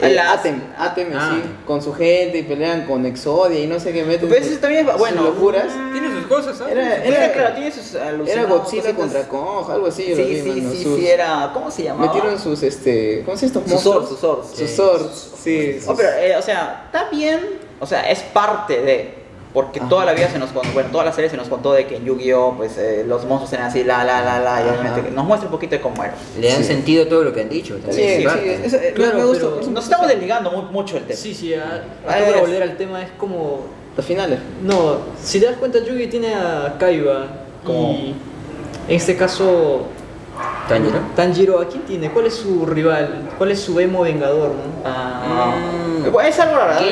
eh, La- Atem, Atem, Ah. así, con su gente y pelean con Exodia y no sé qué meten. Pero sus- eso también es sus bueno. locuras. Tiene sus cosas, ¿sabes? Era- Era, claro, tiene sus Era Godzilla cositas. contra Kong, algo así. yo lo vi, Sí, sí, mano, sí, sus- sí, era. ¿Cómo se llamaba? Metieron sus, este. ¿Cómo se llama estos Sus monstruos? swords, sus swords. Sus Sí. swords, sí. Oh, sus- pero, eh, o sea, está bien. O sea, es parte de. Porque Ajá. toda la vida se nos contó, bueno, toda la serie se nos contó de que en Yu-Gi-Oh! pues eh, los monstruos eran así, la, la, la, la, y obviamente que nos muestra un poquito de cómo era. Le dan Sí. sentido a todo lo que han dicho. Sí, también, sí, es sí, parte. eso, eh, Claro, me gustó. pero- Nos estamos desligando mu- mucho el tema. Sí, sí, a, Ah, a es- volver al tema es como... Los finales. No, si te das cuenta, Yugi tiene a Kaiba Como- y en este caso Tanjiro. Tanjiro, ¿a quién tiene? ¿Cuál es su rival? ¿Cuál es su emo vengador? no? Ah, Mm. bueno, es algo raro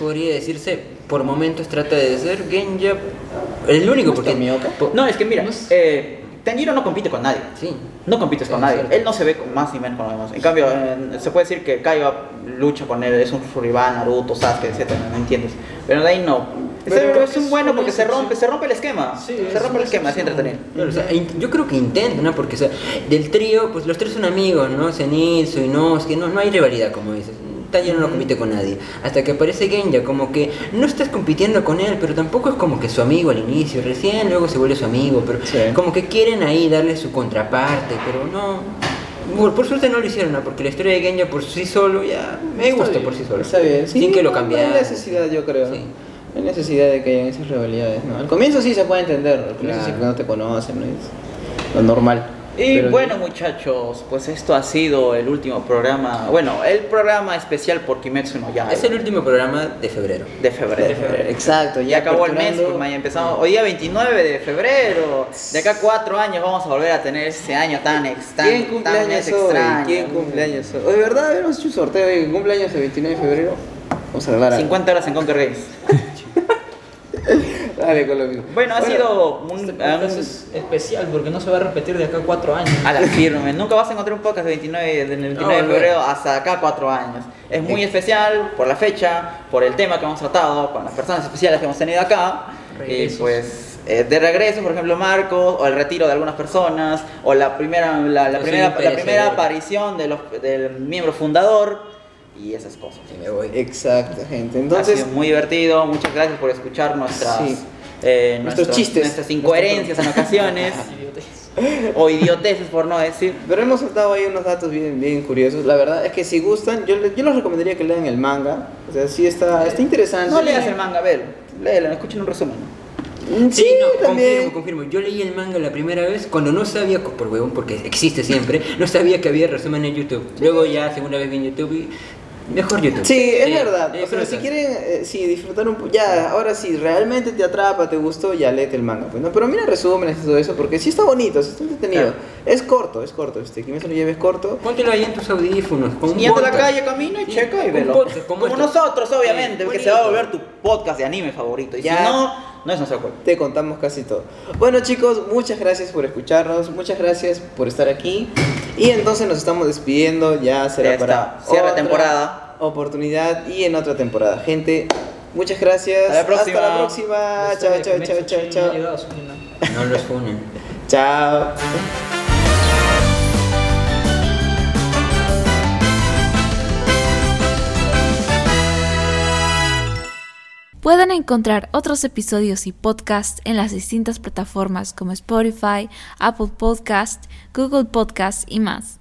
podría decirse, por momentos trata de ser Genja el único ¿No está porque Mioka? po- No, es que mira, eh, Tanjiro no compite con nadie. sí. No compites con Es nadie. cierto. Él no se ve con más ni menos con los demás. En cambio, en- se puede decir que Kaiba lucha con él, es un rival, Naruto, Sasuke, etc. ¿No entiendes? Pero de ahí no. Pero es un bueno porque se rompe, se rompe el esquema. Sí, se es rompe el esquema, así entretenido. Claro, o sea, yo creo que intentan, ¿no? Porque o sea, del trío, pues los tres son amigos, ¿no? Zenitsu, Inosuke, no, no hay rivalidad, como dices. Tanjiro no compite con nadie. Hasta que aparece Genja, como que no estás compitiendo con él, pero tampoco es como que su amigo al inicio, recién luego se vuelve su amigo, pero Sí. como que quieren ahí darle su contraparte, pero no. Por suerte no lo hicieron, ¿no? porque la historia de Genja por sí solo ya me Está gusta bien, por sí solo. Está bien, sí, Sin que lo no, no cambiaran. hay necesidad, yo creo. Sí. No hay necesidad de que hayan esas rivalidades, ¿no? Al comienzo sí se puede entender, al comienzo sí Claro. que no te conocen, ¿no? Es lo normal. Y Pero- bueno muchachos, pues esto ha sido el último programa, bueno, el programa especial por Kimetsu no Yaiba Es el último programa de febrero. de febrero. De febrero, Exacto, Ya acabó el mes, pues mañana empezamos, hoy día 29 de febrero, de acá cuatro años vamos a volver a tener ese año tan extraño. ¿Quién cumpleaños hoy? ¿Quién cumpleaños hoy? ¿De verdad? Habíamos hecho un sorteo de cumpleaños el 29 de febrero. Vamos a algo. 50 horas en Conquer Games. [LAUGHS] Dale con lo mismo. Bueno, ha sido un, Este un- es especial porque no se va a repetir de acá cuatro años. a la firme. Nunca vas a encontrar un podcast de 29, del 29 de No, febrero hasta acá cuatro años. Es muy especial por la fecha, por el tema que hemos tratado, con las personas especiales que hemos tenido acá. Y pues eh, de regreso, por ejemplo, Marcos, o el retiro de algunas personas, o la primera, la, la primera, la primera aparición de los, del miembro fundador y esas cosas. Sí, me voy. Exacto, gente. ha Entonces, sido muy divertido. Muchas gracias por escuchar nuestras, Sí. eh, Nuestros chistes. nuestras incoherencias en ocasiones [LAUGHS] o idioteces por no decir. pero hemos soltado ahí unos datos bien, bien curiosos. La verdad es que si gustan, yo, le- yo les recomendaría que lean el manga. O sea, sí está, está interesante. No leas el manga, ver, léelo, escuchen un resumen. Mm, Sí, Sí, no, también. confirmo, confirmo. Yo leí el manga la primera vez cuando no sabía, por huevón, porque existe siempre, no sabía que había resumen en YouTube. Luego ya, segunda vez vi en YouTube y mejor YouTube. Sí, es Sí, verdad. O sea, disfrutas. si quieren eh, sí, disfrutar un poco, ya, ahora sí, realmente te atrapa, te gustó, ya léete el manga. Pues, ¿no? Pero mira resúmenes y todo eso, porque sí está bonito, sí está entretenido. Claro. Es corto, es corto. Este, Kimetsu no Yaiba es corto. Póntelo ahí en tus audífonos. Con Y anda a la calle, camina y Sí, checa y un velo. podcast como Como nosotros, obviamente, porque se va a volver tu podcast de anime favorito. Y Ya. si no, no es nuestro culpa. Te contamos casi todo. Bueno chicos, muchas gracias por escucharnos, muchas gracias por estar aquí. Y entonces nos estamos despidiendo, ya será Ya para cierre otra temporada. Oportunidad y en otra temporada. Gente, muchas gracias. Hasta la próxima. Hasta la próxima. Después Chao, chao, chao, chao, chao. No los funen. Chao. Pueden encontrar otros episodios y podcasts en las distintas plataformas como Spotify, Apple Podcast, Google Podcast y más.